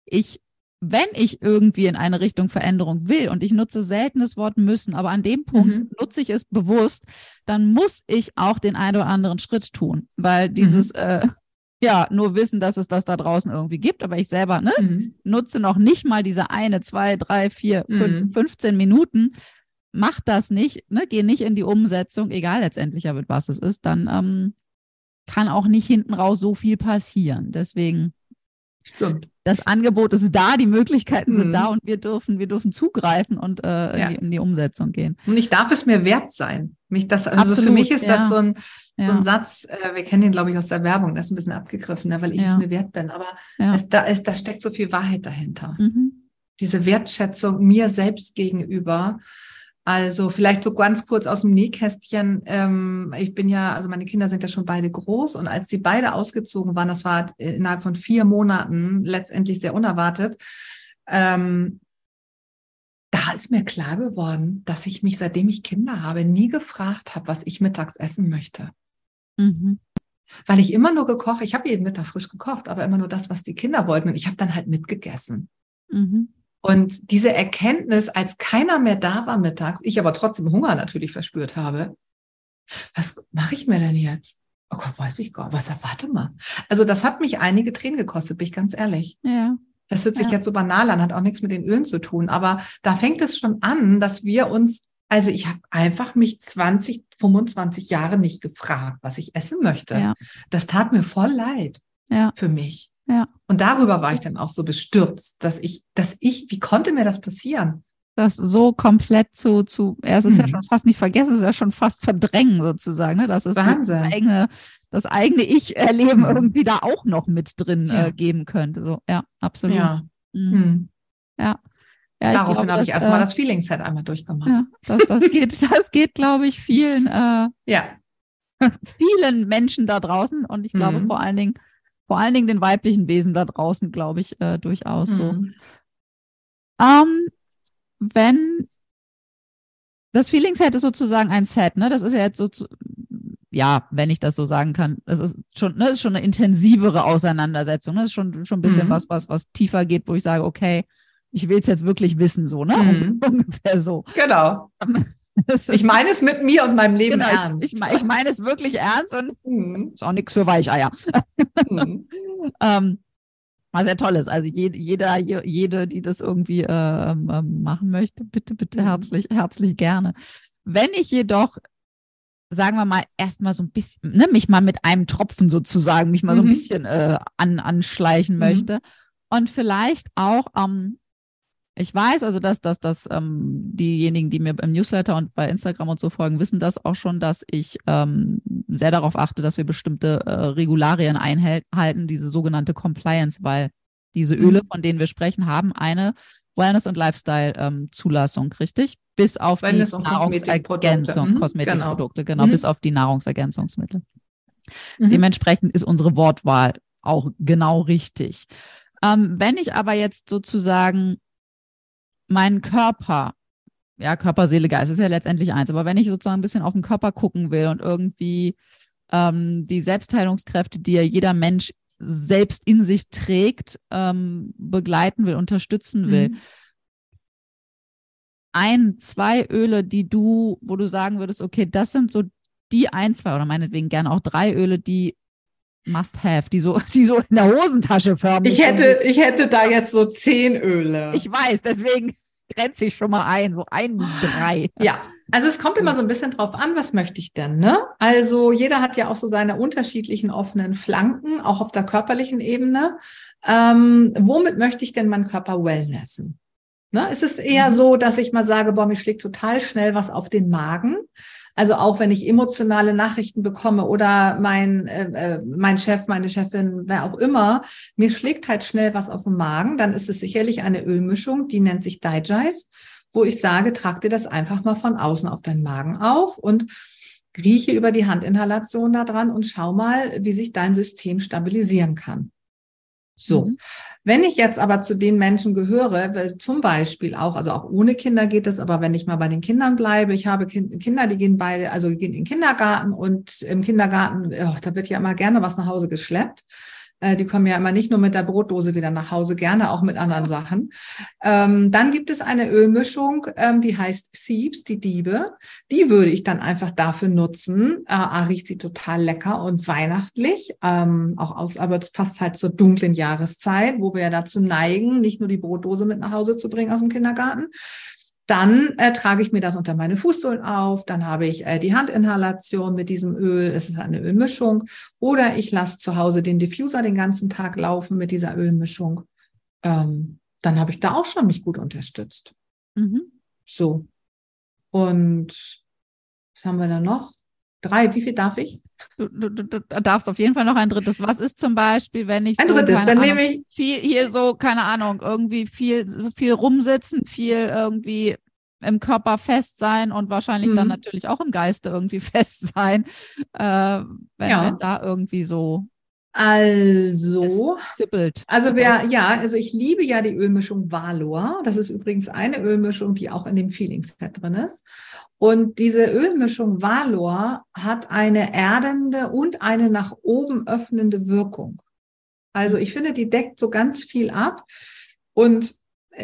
ich wenn ich irgendwie in eine Richtung Veränderung will und ich nutze selten das Wort müssen, aber an dem Punkt mhm. nutze ich es bewusst, dann muss ich auch den einen oder anderen Schritt tun, weil dieses mhm. äh, ja nur wissen, dass es das da draußen irgendwie gibt, aber ich selber ne, mhm. nutze noch nicht mal diese eine, zwei, drei, vier, fünf, 15 mhm. Minuten, mach das nicht, ne, geh nicht in die Umsetzung, egal letztendlich ja mit was es ist, dann ähm, kann auch nicht hinten raus so viel passieren. Deswegen Stimmt. Das Angebot ist da, die Möglichkeiten Mhm. sind da und wir dürfen, wir dürfen zugreifen und äh, Ja. in, die, in die Umsetzung gehen. Und ich darf es mir wert sein. Mich das, also für Absolut, mich ist ja. das so ein, so ein Satz, äh, wir kennen den, glaube ich, aus der Werbung, das ist ein bisschen abgegriffen, ne, weil ich es mir wert bin. Aber es, da, ist, da steckt so viel Wahrheit dahinter. Mhm. Diese Wertschätzung mir selbst gegenüber. Also vielleicht so ganz kurz aus dem Nähkästchen. Ähm, ich bin ja, also meine Kinder sind ja schon beide groß und als die beide ausgezogen waren, das war innerhalb von vier Monaten letztendlich sehr unerwartet, ähm, da ist mir klar geworden, dass ich mich, seitdem ich Kinder habe, nie gefragt habe, was ich mittags essen möchte. Mhm. Weil ich immer nur gekocht, ich habe jeden Mittag frisch gekocht, aber immer nur das, was die Kinder wollten. Und ich habe dann halt mitgegessen. Mhm. Und diese Erkenntnis, als keiner mehr da war mittags, ich aber trotzdem Hunger natürlich verspürt habe, was mache ich mir denn jetzt? Oh Gott, weiß ich gar was, warte mal. Also das hat mich einige Tränen gekostet, bin ich ganz ehrlich. Ja. Das hört sich Ja. jetzt so banal an, hat auch nichts mit den Ölen zu tun, aber da fängt es schon an, dass wir uns, also ich habe einfach mich 20, 25 Jahre nicht gefragt, was ich essen möchte. Ja. Das tat mir voll leid Ja. für mich. Ja. Und darüber war ich dann auch so bestürzt, dass ich, dass ich, wie konnte mir das passieren? Das so komplett zu, zu, ja, es ist ja Mhm. schon fast nicht vergessen, es ist ja schon fast verdrängen sozusagen, ne? Das ist Wahnsinn. das eigene, das eigene Ich-Erleben Mhm. irgendwie da auch noch mit drin Ja. äh, geben könnte. So, ja, absolut. Ja. Mhm. Hm. Ja. ja Daraufhin habe ich erstmal äh, das Feeling-Set einmal durchgemacht. Ja, das, das geht, [LAUGHS] das geht, glaube ich, vielen, äh, Ja. [LAUGHS] vielen Menschen da draußen und ich glaube Mhm. vor allen Dingen, vor allen Dingen den weiblichen Wesen da draußen, glaube ich, äh, durchaus so. Hm. Ähm, wenn das Feeling-Set ist sozusagen ein Set, ne? Das ist ja jetzt so, zu, ja, wenn ich das so sagen kann, das ist schon, ne, ist schon eine intensivere Auseinandersetzung. Ne? Das ist schon, schon ein bisschen Mhm. was, was, was tiefer geht, wo ich sage, okay, ich will es jetzt wirklich wissen, so, ne? Mhm. [LAUGHS] Ungefähr so. Genau. [LAUGHS] Ich meine es mit mir und meinem Leben genau, ernst. ich, ich, ich meine es wirklich ernst und Hm. ist auch nichts für Weicheier. [LAUGHS] Hm. ähm, was ja toll ist. Also jede, jeder, je- jede, die das irgendwie ähm, ähm, machen möchte, bitte, bitte Mhm. herzlich, herzlich gerne. Wenn ich jedoch, sagen wir mal, erstmal so ein bisschen, ne, mich mal mit einem Tropfen sozusagen, mich mal so ein Mhm. bisschen äh, an, anschleichen Mhm. möchte und vielleicht auch ähm, ich weiß also, dass, dass, dass ähm, diejenigen, die mir im Newsletter und bei Instagram und so folgen, wissen das auch schon, dass ich ähm, sehr darauf achte, dass wir bestimmte äh, Regularien einhalten, diese sogenannte Compliance, weil diese Öle, Mhm. von denen wir sprechen, haben eine Wellness- und Lifestyle-Zulassung, richtig? Bis auf Wellness- die Kosmetikprodukte. Nahrungsergänzung, Mhm, Kosmetikprodukte, genau, Mhm. bis auf die Nahrungsergänzungsmittel. Mhm. Dementsprechend ist unsere Wortwahl auch genau richtig. Ähm, wenn ich aber jetzt sozusagen meinen Körper, ja, Körper, Seele, Geist ist ja letztendlich eins, aber wenn ich sozusagen ein bisschen auf den Körper gucken will und irgendwie ähm, die Selbstheilungskräfte, die ja jeder Mensch selbst in sich trägt, ähm, begleiten will, unterstützen will, Mhm. ein, zwei Öle, die du, wo du sagen würdest, okay, das sind so die ein, zwei oder meinetwegen gerne auch drei Öle, die must have, die so, [LAUGHS] die so in der Hosentasche förmlich. Ich hätte, ich hätte da jetzt so zehn Öle. Ich weiß, deswegen grenze ich schon mal ein, so ein bis drei. Ja, also es kommt immer so ein bisschen drauf an, was möchte ich denn, ne? Also jeder hat ja auch so seine unterschiedlichen offenen Flanken, auch auf der körperlichen Ebene. Ähm, womit möchte ich denn meinen Körper wellnessen? Ne? Es ist eher Mhm. so, dass ich mal sage, boah, mir schlägt total schnell was auf den Magen. Also auch wenn ich emotionale Nachrichten bekomme oder mein, äh, äh, mein Chef, meine Chefin, wer auch immer, mir schlägt halt schnell was auf den Magen, dann ist es sicherlich eine Ölmischung, die nennt sich Digest, wo ich sage, trag dir das einfach mal von außen auf deinen Magen auf und rieche über die Handinhalation da dran und schau mal, wie sich dein System stabilisieren kann. So. Mhm. Wenn ich jetzt aber zu den Menschen gehöre, zum Beispiel auch, also auch ohne Kinder geht es, aber wenn ich mal bei den Kindern bleibe, ich habe kind, Kinder, die gehen beide, also gehen in den Kindergarten und im Kindergarten, oh, da wird ja immer gerne was nach Hause geschleppt. Äh, Die kommen ja immer nicht nur mit der Brotdose wieder nach Hause, gerne auch mit anderen Sachen. Ähm, dann gibt es eine Ölmischung, ähm, die heißt Thieves, die Diebe. Die würde ich dann einfach dafür nutzen. Äh, A, riecht sie total lecker und weihnachtlich, ähm, auch aus, aber es passt halt zur dunklen Jahreszeit, wo wir ja dazu neigen, nicht nur die Brotdose mit nach Hause zu bringen aus dem Kindergarten. Dann äh, trage ich mir das unter meine Fußsohlen auf, dann habe ich äh, die Handinhalation mit diesem Öl, es ist eine Ölmischung, oder ich lasse zu Hause den Diffuser den ganzen Tag laufen mit dieser Ölmischung. Ähm, dann habe ich da auch schon mich gut unterstützt. Mhm. So. Und was haben wir da noch? Drei, wie viel darf ich? Du, du, du, darfst auf jeden Fall noch ein drittes. Was ist zum Beispiel, wenn ich ein so, drittes, dann Ahnung, nehme ich viel hier so, keine Ahnung, irgendwie viel, viel rumsitzen, viel irgendwie im Körper fest sein und wahrscheinlich mhm. dann natürlich auch im Geiste irgendwie [LAUGHS] fest sein, äh, wenn, ja. wenn da irgendwie so also. Also wer, ja, also ich liebe ja die Ölmischung Valor. Das ist übrigens eine Ölmischung, die auch in dem Feeling-Set drin ist. Und diese Ölmischung Valor hat eine erdende und eine nach oben öffnende Wirkung. Also ich finde, die deckt so ganz viel ab und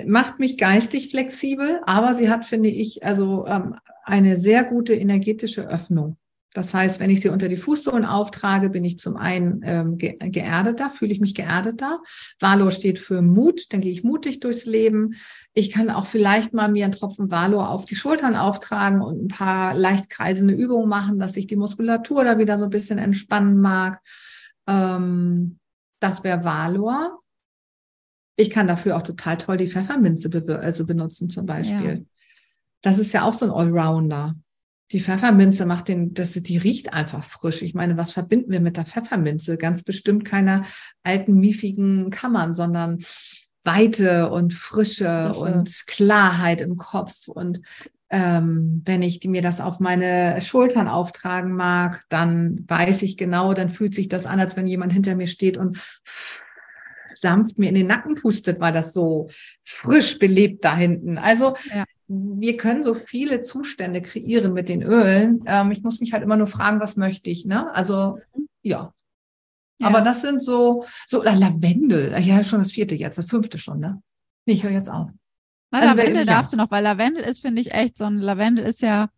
macht mich geistig flexibel, aber sie hat, finde ich, also ähm, eine sehr gute energetische Öffnung. Das heißt, wenn ich sie unter die Fußsohlen auftrage, bin ich zum einen ähm, ge geerdeter, fühle ich mich geerdeter. Valor steht für Mut, dann gehe ich mutig durchs Leben. Ich kann auch vielleicht mal mir einen Tropfen Valor auf die Schultern auftragen und ein paar leicht kreisende Übungen machen, dass ich die Muskulatur da wieder so ein bisschen entspannen mag. Ähm, das wäre Valor. Ich kann dafür auch total toll die Pfefferminze also benutzen zum Beispiel. Ja. Das ist ja auch so ein Allrounder. Die Pfefferminze macht den, das, die riecht einfach frisch. Ich meine, was verbinden wir mit der Pfefferminze? Ganz bestimmt keine alten, miefigen Kammern, sondern Weite und Frische, Frische. und Klarheit im Kopf. Und ähm, wenn ich mir das auf meine Schultern auftragen mag, dann weiß ich genau, dann fühlt sich das an, als wenn jemand hinter mir steht und sanft mir in den Nacken pustet, weil das so frisch belebt da hinten. Also ja wir können so viele Zustände kreieren mit den Ölen. Ähm, ich muss mich halt immer nur fragen, was möchte ich, ne? Also, mhm. ja. ja. Aber das sind so, so äh, Lavendel. Ja, schon das vierte jetzt, das fünfte schon, ne? Nee, ich höre jetzt auf. Na, also, Lavendel ja. darfst du noch, weil Lavendel ist, finde ich, echt so ein Lavendel ist ja,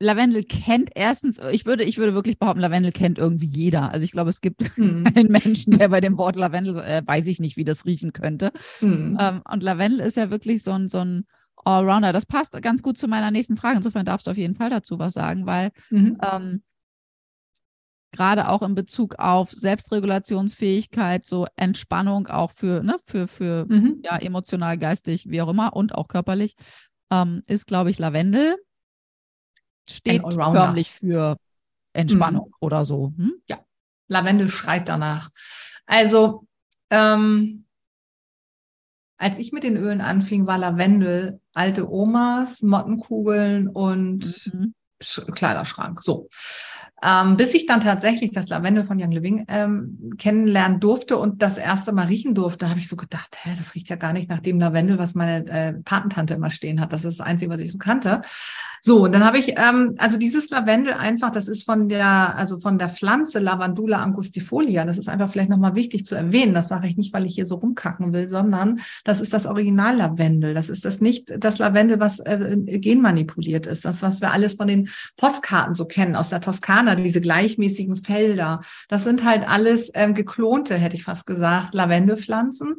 Lavendel kennt erstens, ich würde, ich würde wirklich behaupten, Lavendel kennt irgendwie jeder. Also ich glaube, es gibt mhm. [LAUGHS] einen Menschen, der bei dem Wort Lavendel, äh, weiß ich nicht, wie das riechen könnte. Mhm. Ähm, und Lavendel ist ja wirklich so ein, so ein Allrounder. Das passt ganz gut zu meiner nächsten Frage. Insofern darfst du auf jeden Fall dazu was sagen, weil mhm. ähm, gerade auch in Bezug auf Selbstregulationsfähigkeit, so Entspannung auch für, ne, für, für mhm. ja, emotional, geistig, wie auch immer und auch körperlich, ähm, ist, glaube ich, Lavendel steht förmlich für Entspannung mhm. oder so. Hm? Ja, Lavendel schreit danach. Also, ähm, als ich mit den Ölen anfing, war Lavendel alte Omas, Mottenkugeln und mhm. Kleiderschrank. So. Ähm, bis ich dann tatsächlich das Lavendel von Young Living ähm, kennenlernen durfte und das erste Mal riechen durfte, habe ich so gedacht, hä, das riecht ja gar nicht nach dem Lavendel, was meine äh, Patentante immer stehen hat. Das ist das Einzige, was ich so kannte. So, und dann habe ich, ähm, also dieses Lavendel einfach, das ist von der, also von der Pflanze Lavandula angustifolia. Das ist einfach vielleicht nochmal wichtig zu erwähnen. Das sage ich nicht, weil ich hier so rumkacken will, sondern das ist das Original Lavendel. Das ist das nicht das Lavendel, was äh, genmanipuliert ist. Das, was wir alles von den Postkarten so kennen aus der Toskana, diese gleichmäßigen Felder. Das sind halt alles ähm, geklonte, hätte ich fast gesagt, Lavendelpflanzen.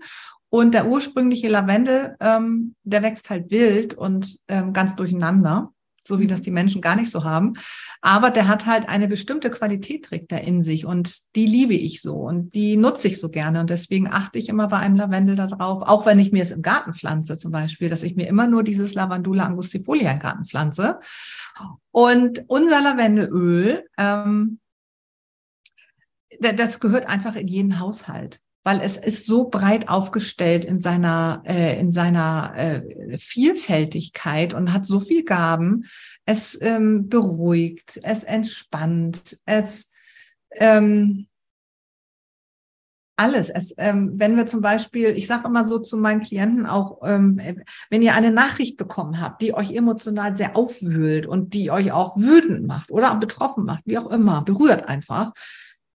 Und der ursprüngliche Lavendel, ähm, der wächst halt wild und ähm, ganz durcheinander so wie das die Menschen gar nicht so haben. Aber der hat halt eine bestimmte Qualität, trägt er in sich und die liebe ich so und die nutze ich so gerne und deswegen achte ich immer bei einem Lavendel darauf, auch wenn ich mir es im Garten pflanze zum Beispiel, dass ich mir immer nur dieses Lavandula angustifolia im Garten pflanze. Und unser Lavendelöl, ähm, das gehört einfach in jeden Haushalt weil es ist so breit aufgestellt in seiner, äh, in seiner äh, Vielfältigkeit und hat so viel Gaben. Es ähm, beruhigt, es entspannt, es ähm, alles. Es, ähm, wenn wir zum Beispiel, ich sage immer so zu meinen Klienten auch, ähm, wenn ihr eine Nachricht bekommen habt, die euch emotional sehr aufwühlt und die euch auch wütend macht oder betroffen macht, wie auch immer, berührt einfach,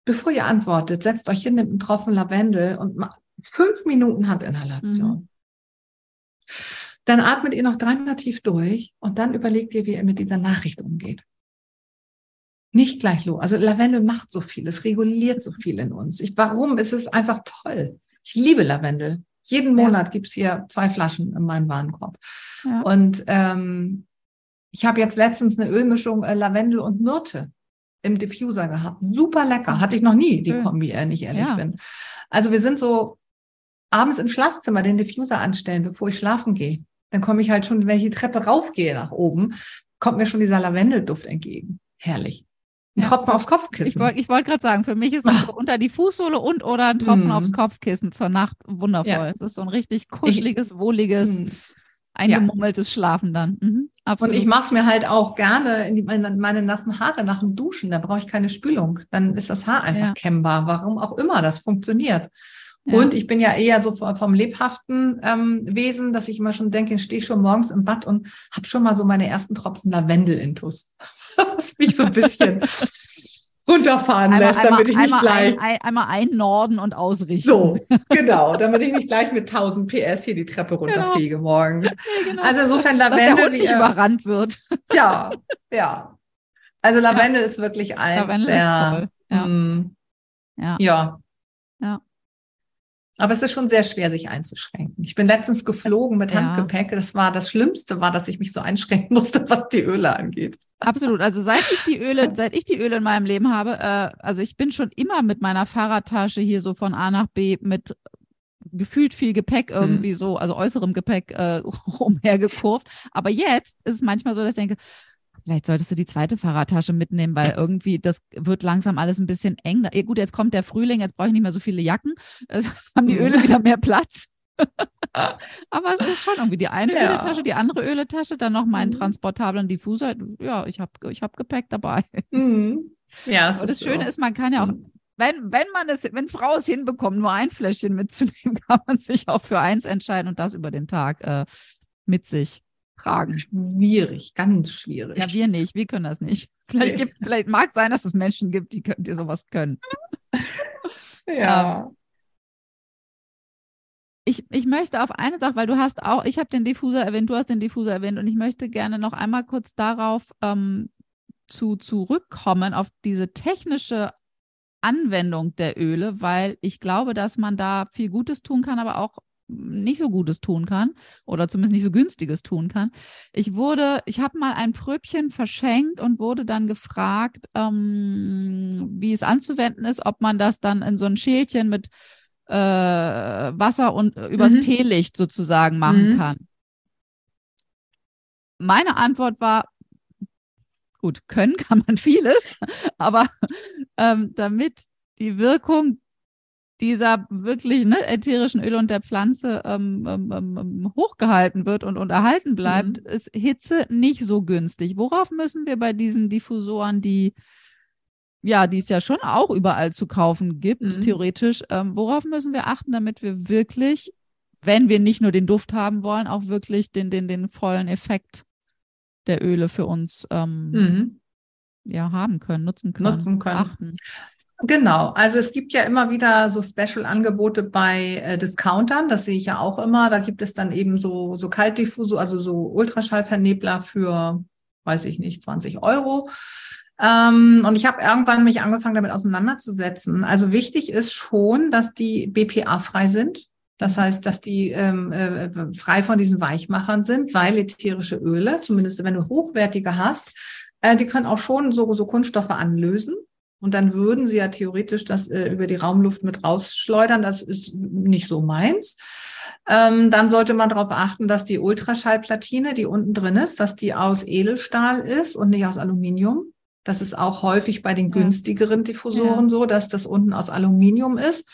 bevor ihr antwortet, setzt euch hin, nehmt einen Tropfen Lavendel und macht fünf Minuten Handinhalation. Mhm. Dann atmet ihr noch dreimal tief durch und dann überlegt ihr, wie ihr mit dieser Nachricht umgeht. Nicht gleich los. Also Lavendel macht so viel, es reguliert so viel in uns. Ich, warum? Es ist einfach toll. Ich liebe Lavendel. Jeden Monat gibt's hier zwei Flaschen in meinem Warenkorb. Ja. Und ähm, ich habe jetzt letztens eine Ölmischung äh, Lavendel und Myrte im Diffuser gehabt. Super lecker. Hatte ich noch nie, die. Kombi, äh, nicht ehrlich Ja. bin. Also wir sind so abends im Schlafzimmer den Diffuser anstellen, bevor ich schlafen gehe. Dann komme ich halt schon, wenn ich die Treppe raufgehe nach oben, kommt mir schon dieser Lavendelduft entgegen. Herrlich. Ein Ja. Tropfen aufs Ich Kopfkissen. wollte ich wollt gerade sagen, für mich ist das so unter die Fußsohle und oder ein Tropfen Mm. aufs Kopfkissen zur Nacht wundervoll. Ja. Es ist so ein richtig kuscheliges, wohliges, Hm. Eingemummeltes Schlafen dann. Mhm, Und ich mache es mir halt auch gerne in die, meine, meine nassen Haare nach dem Duschen. Da brauche ich keine Spülung. Dann ist das Haar einfach Ja. kennbar. Warum auch immer das funktioniert. Ja. Und ich bin ja eher so vom, lebhaften ähm, Wesen, dass ich immer schon denke, ich stehe schon morgens im Bad und habe schon mal so meine ersten Tropfen Lavendel-Intus. [LAUGHS] Was mich so ein bisschen [LAUGHS] runterfahren einmal, lässt, einmal, damit ich nicht einmal, gleich. ein, ein, einmal einnorden und ausrichten. So, [LAUGHS] genau, damit ich nicht gleich mit 1000 PS hier die Treppe runterfege morgens. Ja, genau. Also insofern Dass der Lavendel, Hund nicht äh, überrannt wird. [LAUGHS] ja, ja. Also Lavendel ist wirklich eins Lavendel der, ist toll. Ja. Mm, Ja. ja. Aber es ist schon sehr schwer, sich einzuschränken. Ich bin letztens geflogen mit Ja. Handgepäck. Das war das Schlimmste, war, dass ich mich so einschränken musste, was die Öle angeht. Absolut. Also seit ich die Öle, [LAUGHS] seit ich die Öle in meinem Leben habe, äh, also ich bin schon immer mit meiner Fahrradtasche hier so von A nach B mit gefühlt viel Gepäck Mhm. irgendwie so, also äußerem Gepäck äh, [LAUGHS] umhergekurvt. Aber jetzt ist es manchmal so, dass ich denke, vielleicht solltest du die zweite Fahrradtasche mitnehmen, weil irgendwie das wird langsam alles ein bisschen eng. Ja, gut, jetzt kommt der Frühling, jetzt brauche ich nicht mehr so viele Jacken. Es [LAUGHS] haben die Mhm. Öle wieder mehr Platz. [LAUGHS] Aber es ist schon irgendwie die eine Ja. Öletasche, die andere Öletasche, dann noch meinen Mhm. transportablen Diffuser. Ja, ich habe ich hab Gepäck dabei. Mhm. Ja, das ist Schöne so. ist, man kann ja auch, Mhm. wenn, wenn man es, wenn Frau es hinbekommt, nur ein Fläschchen mitzunehmen, [LAUGHS] kann man sich auch für eins entscheiden und das über den Tag äh, mit sich tragen. schwierig, ganz schwierig. Ja, wir nicht, wir können das nicht. [LAUGHS] Vielleicht, gibt, vielleicht mag sein, dass es Menschen gibt, die, können- die sowas können. [LAUGHS] ja. Ich, ich möchte auf eine Sache, weil du hast auch, ich habe den Diffuser erwähnt, du hast den Diffuser erwähnt und ich möchte gerne noch einmal kurz darauf ähm, zu, zurückkommen, auf diese technische Anwendung der Öle, weil ich glaube, dass man da viel Gutes tun kann, aber auch nicht so Gutes tun kann oder zumindest nicht so günstiges tun kann. Ich wurde, ich habe mal ein Pröbchen verschenkt und wurde dann gefragt, ähm, wie es anzuwenden ist, ob man das dann in so ein Schälchen mit äh, Wasser und äh, übers Mhm. Teelicht sozusagen machen Mhm. kann. Meine Antwort war, gut, können kann man vieles, [LAUGHS] aber ähm, damit die Wirkung dieser wirklich ne, ätherischen Öle und der Pflanze ähm, ähm, ähm, hochgehalten wird und, und erhalten bleibt, Mhm. ist Hitze nicht so günstig. Worauf müssen wir bei diesen Diffusoren, die ja, die es ja schon auch überall zu kaufen gibt, Mhm. theoretisch, ähm, worauf müssen wir achten, damit wir wirklich, wenn wir nicht nur den Duft haben wollen, auch wirklich den, den, den vollen Effekt der Öle für uns ähm, Mhm. ja, haben können, nutzen können, Nutzen können. achten. Genau, also es gibt ja immer wieder so Special-Angebote bei äh, Discountern, das sehe ich ja auch immer. Da gibt es dann eben so, so Kaltdiffusor, also so Ultraschallvernebler für, weiß ich nicht, 20 Euro. Ähm, und ich habe irgendwann mich angefangen, damit auseinanderzusetzen. Also wichtig ist schon, dass die BPA-frei sind. Das heißt, dass die ähm, äh, frei von diesen Weichmachern sind, weil ätherische Öle, zumindest wenn du hochwertige hast, äh, die können auch schon so, so Kunststoffe anlösen. Und dann würden sie ja theoretisch das äh, über die Raumluft mit rausschleudern. Das ist nicht so meins. Ähm, dann sollte man darauf achten, dass die Ultraschallplatine, die unten drin ist, dass die aus Edelstahl ist und nicht aus Aluminium. Das ist auch häufig bei den Ja. günstigeren Diffusoren so, dass das unten aus Aluminium ist.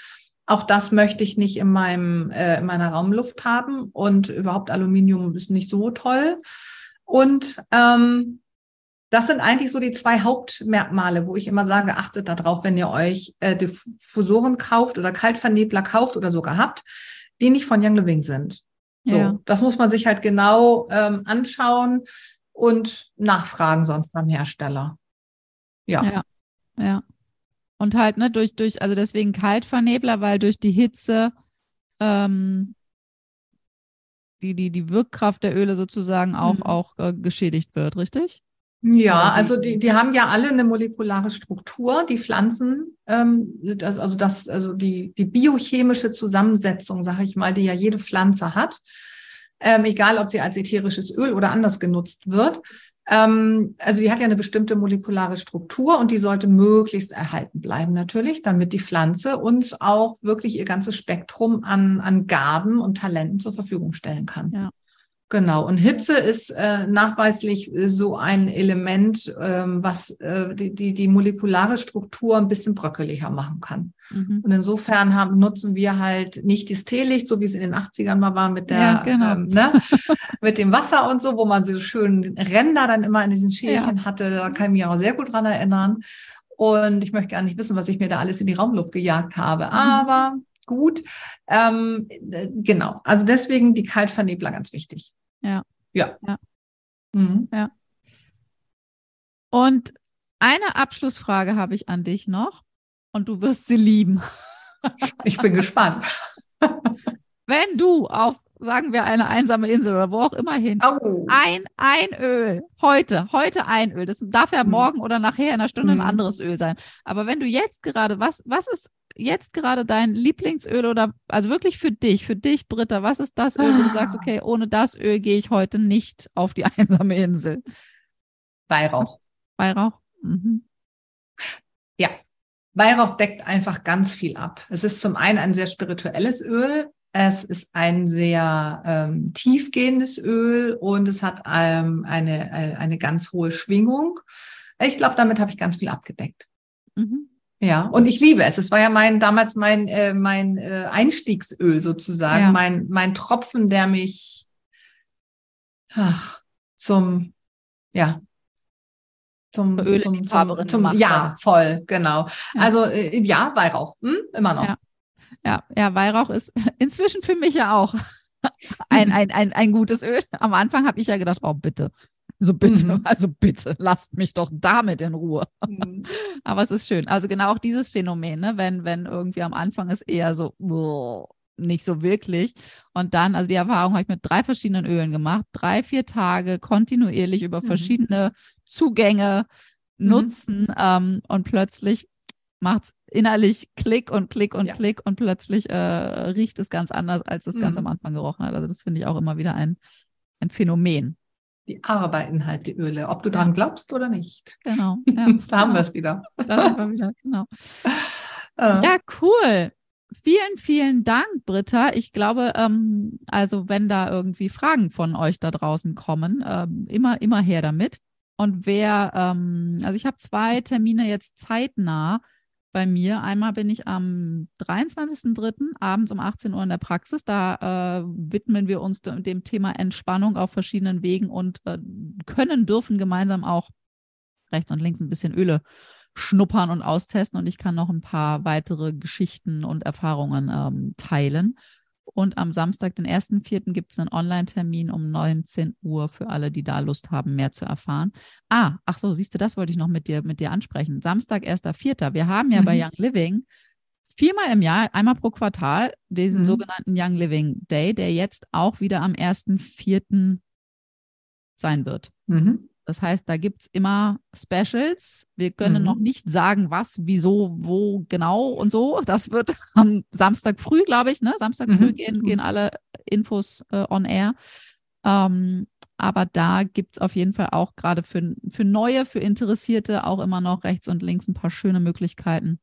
Auch das möchte ich nicht in meinem äh, in meiner Raumluft haben und überhaupt Aluminium ist nicht so toll. Und ähm, das sind eigentlich so die zwei Hauptmerkmale, wo ich immer sage, achtet darauf, wenn ihr euch äh, Diffusoren kauft oder Kaltvernebler kauft oder sogar habt, die nicht von Young Living sind. So, Ja. das muss man sich halt genau ähm, anschauen und nachfragen sonst beim Hersteller. Ja. Ja. Ja. Und halt, ne, durch, durch, also deswegen Kaltvernebler, weil durch die Hitze ähm, die, die, die Wirkkraft der Öle sozusagen auch, Mhm. auch äh, geschädigt wird, richtig? Ja, also die, die haben ja alle eine molekulare Struktur, die Pflanzen, ähm, also das, also die, die biochemische Zusammensetzung, sage ich mal, die ja jede Pflanze hat, ähm, egal ob sie als ätherisches Öl oder anders genutzt wird. Ähm, also die hat ja eine bestimmte molekulare Struktur und die sollte möglichst erhalten bleiben natürlich, damit die Pflanze uns auch wirklich ihr ganzes Spektrum an, an Gaben und Talenten zur Verfügung stellen kann. Ja. Genau. Und Hitze ist äh, nachweislich äh, so ein Element, ähm, was äh, die, die, die molekulare Struktur ein bisschen bröckeliger machen kann. Mhm. Und insofern haben, nutzen wir halt nicht das Teelicht, so wie es in den 80ern mal war mit der, ja, genau. ähm, ne, [LAUGHS] mit dem Wasser und so, wo man so schön Ränder dann immer in diesen Schälchen ja. hatte. Da kann ich mich auch sehr gut dran erinnern. Und ich möchte gar nicht wissen, was ich mir da alles in die Raumluft gejagt habe. Mhm. Aber gut. Ähm, äh, genau. Also deswegen die Kaltvernebler ganz wichtig. Ja. Ja. Ja. Mhm. ja. Und eine Abschlussfrage habe ich an dich noch und du wirst sie lieben. [LAUGHS] Ich bin gespannt. [LAUGHS] Wenn du auf, sagen wir, eine einsame Insel oder wo auch immer hin, oh. ein Einöl, heute, heute Einöl, das darf ja mhm. morgen oder nachher in einer Stunde mhm. ein anderes Öl sein. Aber wenn du jetzt gerade, was, was ist jetzt gerade dein Lieblingsöl oder also wirklich für dich, für dich, Britta, was ist das Öl, wo du sagst, ah. okay, ohne das Öl gehe ich heute nicht auf die [LAUGHS] einsame Insel? Weihrauch. Weihrauch? Mhm. Ja, Weihrauch deckt einfach ganz viel ab. Es ist zum einen ein sehr spirituelles Öl, es ist ein sehr ähm, tiefgehendes Öl und es hat ähm, eine, eine, eine ganz hohe Schwingung. Ich glaube, damit habe ich ganz viel abgedeckt. Mhm. Ja, und ich liebe es. Es war ja mein damals mein äh, mein äh, Einstiegsöl sozusagen, ja. mein mein Tropfen, der mich ach, zum ja zum, Öl zum, zum, zum ja voll genau. Ja. Also äh, ja Weihrauch hm? immer noch. Ja. ja. ja Weihrauch ist [LAUGHS] inzwischen für mich ja auch [LAUGHS] ein, ein, ein, ein gutes Öl. Am Anfang habe ich ja gedacht, oh bitte, so bitte, mhm. also bitte, lasst mich doch damit in Ruhe. Mhm. [LAUGHS] Aber es ist schön. Also genau auch dieses Phänomen, ne? wenn, wenn irgendwie am Anfang ist eher so, nicht so wirklich. Und dann, also die Erfahrung habe ich mit drei verschiedenen Ölen gemacht, drei, vier Tage kontinuierlich über mhm. verschiedene Zugänge mhm. nutzen ähm, und plötzlich macht es innerlich Klick und Klick und ja. Klick und plötzlich äh, riecht es ganz anders, als es ganz mhm. am Anfang gerochen hat. Also das finde ich auch immer wieder ein, ein Phänomen die arbeiten halt die Öle, ob du dran glaubst oder nicht. Genau. [LAUGHS] Ja, da haben wir es wieder. Da haben wir wieder, genau. [LAUGHS] Äh. Ja, cool. Vielen, vielen Dank, Britta. Ich glaube, ähm, also wenn da irgendwie Fragen von euch da draußen kommen, ähm, immer, immer her damit. Und wer, ähm, also ich habe zwei Termine jetzt zeitnah bei mir. Einmal bin ich am 23.03. abends um 18 Uhr in der Praxis. Da äh, widmen wir uns dem Thema Entspannung auf verschiedenen Wegen und äh, können, dürfen gemeinsam auch rechts und links ein bisschen Öle schnuppern und austesten. Und ich kann noch ein paar weitere Geschichten und Erfahrungen ähm, teilen. Und am Samstag, den 1.4., gibt es einen Online-Termin um 19 Uhr für alle, die da Lust haben, mehr zu erfahren. Ah, ach so, siehst du, das wollte ich noch mit dir, mit dir ansprechen. Samstag, 1.4. Wir haben ja mhm. bei Young Living viermal im Jahr, einmal pro Quartal, diesen mhm. sogenannten Young Living Day, der jetzt auch wieder am 1.4. sein wird. Mhm. Das heißt, da gibt es immer Specials. Wir können mhm. noch nicht sagen, was, wieso, wo genau und so. Das wird [LAUGHS] am Samstag früh, glaube ich, ne? Samstag mhm. früh gehen, gehen alle Infos äh, on air. Ähm, aber da gibt es auf jeden Fall auch gerade für, für Neue, für Interessierte auch immer noch rechts und links ein paar schöne Möglichkeiten,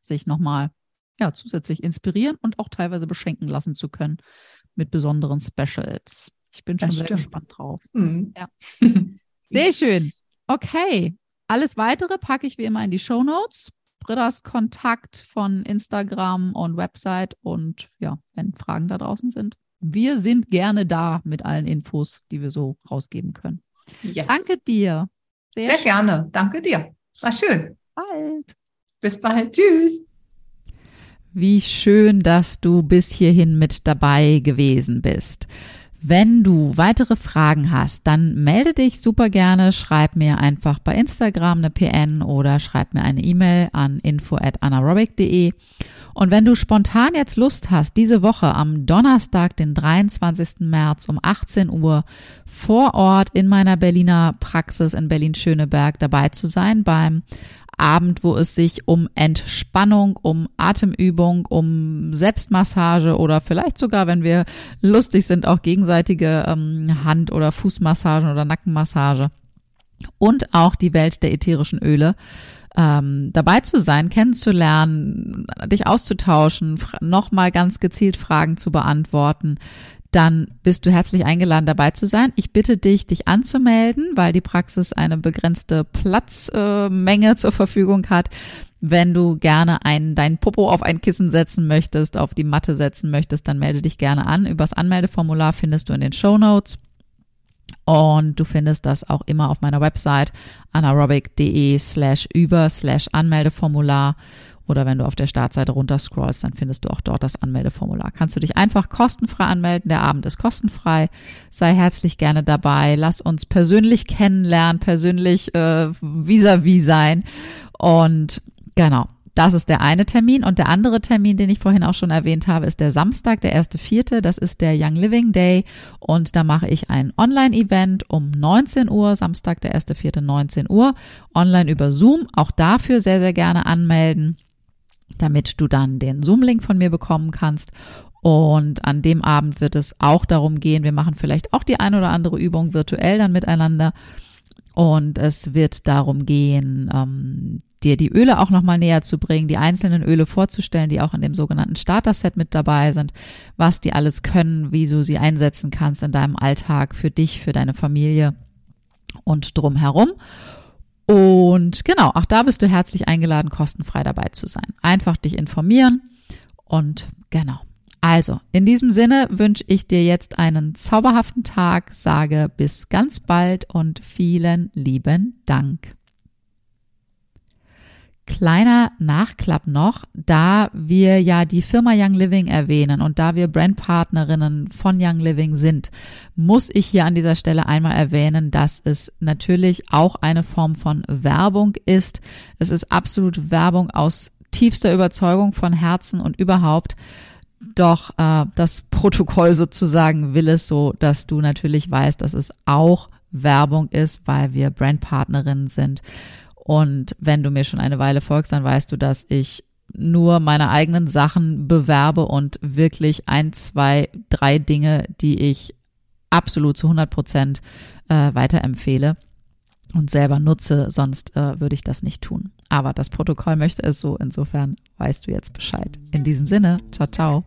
sich nochmal ja, zusätzlich inspirieren und auch teilweise beschenken lassen zu können mit besonderen Specials. Ich bin schon das sehr stimmt. gespannt drauf. Mhm. Ja. [LAUGHS] Sehr schön. Okay. Alles weitere packe ich wie immer in die Show Notes. Brittas Kontakt von Instagram und Website und ja, wenn Fragen da draußen sind. Wir sind gerne da mit allen Infos, die wir so rausgeben können. Yes. Danke dir. Sehr, Sehr gerne. Danke dir. War schön. Bald. Bis bald. Tschüss. Wie schön, dass du bis hierhin mit dabei gewesen bist. Wenn du weitere Fragen hast, dann melde dich super gerne, schreib mir einfach bei Instagram eine PN oder schreib mir eine E-Mail an info at anaerobic.de. Und wenn du spontan jetzt Lust hast, diese Woche am Donnerstag, den 23. März um 18 Uhr vor Ort in meiner Berliner Praxis in Berlin-Schöneberg dabei zu sein beim Abend, wo es sich um Entspannung, um Atemübung, um Selbstmassage oder vielleicht sogar, wenn wir lustig sind, auch gegenseitige ähm, Hand- oder Fußmassagen oder Nackenmassage und auch die Welt der ätherischen Öle ähm, dabei zu sein, kennenzulernen, dich auszutauschen, nochmal ganz gezielt Fragen zu beantworten, dann bist du herzlich eingeladen, dabei zu sein. Ich bitte dich, dich anzumelden, weil die Praxis eine begrenzte Platzmenge äh, zur Verfügung hat. Wenn du gerne ein, dein Popo auf ein Kissen setzen möchtest, auf die Matte setzen möchtest, dann melde dich gerne an. Übers Anmeldeformular findest du in den Show Notes. Und du findest das auch immer auf meiner Website anaerobic.de slash über slash Anmeldeformular. Oder wenn du auf der Startseite runterscrollst, dann findest du auch dort das Anmeldeformular. Kannst du dich einfach kostenfrei anmelden. Der Abend ist kostenfrei. Sei herzlich gerne dabei. Lass uns persönlich kennenlernen, persönlich äh, vis-à-vis -vis sein. Und genau, das ist der eine Termin. Und der andere Termin, den ich vorhin auch schon erwähnt habe, ist der Samstag, der erste Vierte. Das ist der Young Living Day. Und da mache ich ein Online-Event um 19 Uhr. Samstag, der erste Vierte, 19 Uhr. Online über Zoom. Auch dafür sehr, sehr gerne anmelden damit du dann den Zoom-Link von mir bekommen kannst. Und an dem Abend wird es auch darum gehen, wir machen vielleicht auch die ein oder andere Übung virtuell dann miteinander. Und es wird darum gehen, ähm, dir die Öle auch nochmal näher zu bringen, die einzelnen Öle vorzustellen, die auch in dem sogenannten Starter-Set mit dabei sind, was die alles können, wie du sie einsetzen kannst in deinem Alltag für dich, für deine Familie und drumherum. Und genau, auch da bist du herzlich eingeladen, kostenfrei dabei zu sein. Einfach dich informieren und genau. Also, in diesem Sinne wünsche ich dir jetzt einen zauberhaften Tag, sage bis ganz bald und vielen lieben Dank. Kleiner Nachklapp noch, da wir ja die Firma Young Living erwähnen und da wir Brandpartnerinnen von Young Living sind, muss ich hier an dieser Stelle einmal erwähnen, dass es natürlich auch eine Form von Werbung ist. Es ist absolut Werbung aus tiefster Überzeugung von Herzen und überhaupt. Doch äh, das Protokoll sozusagen will es so, dass du natürlich weißt, dass es auch Werbung ist, weil wir Brandpartnerinnen sind. Und wenn du mir schon eine Weile folgst, dann weißt du, dass ich nur meine eigenen Sachen bewerbe und wirklich ein, zwei, drei Dinge, die ich absolut zu 100 Prozent äh, weiterempfehle und selber nutze, sonst äh, würde ich das nicht tun. Aber das Protokoll möchte es so, insofern weißt du jetzt Bescheid. In diesem Sinne, ciao, ciao.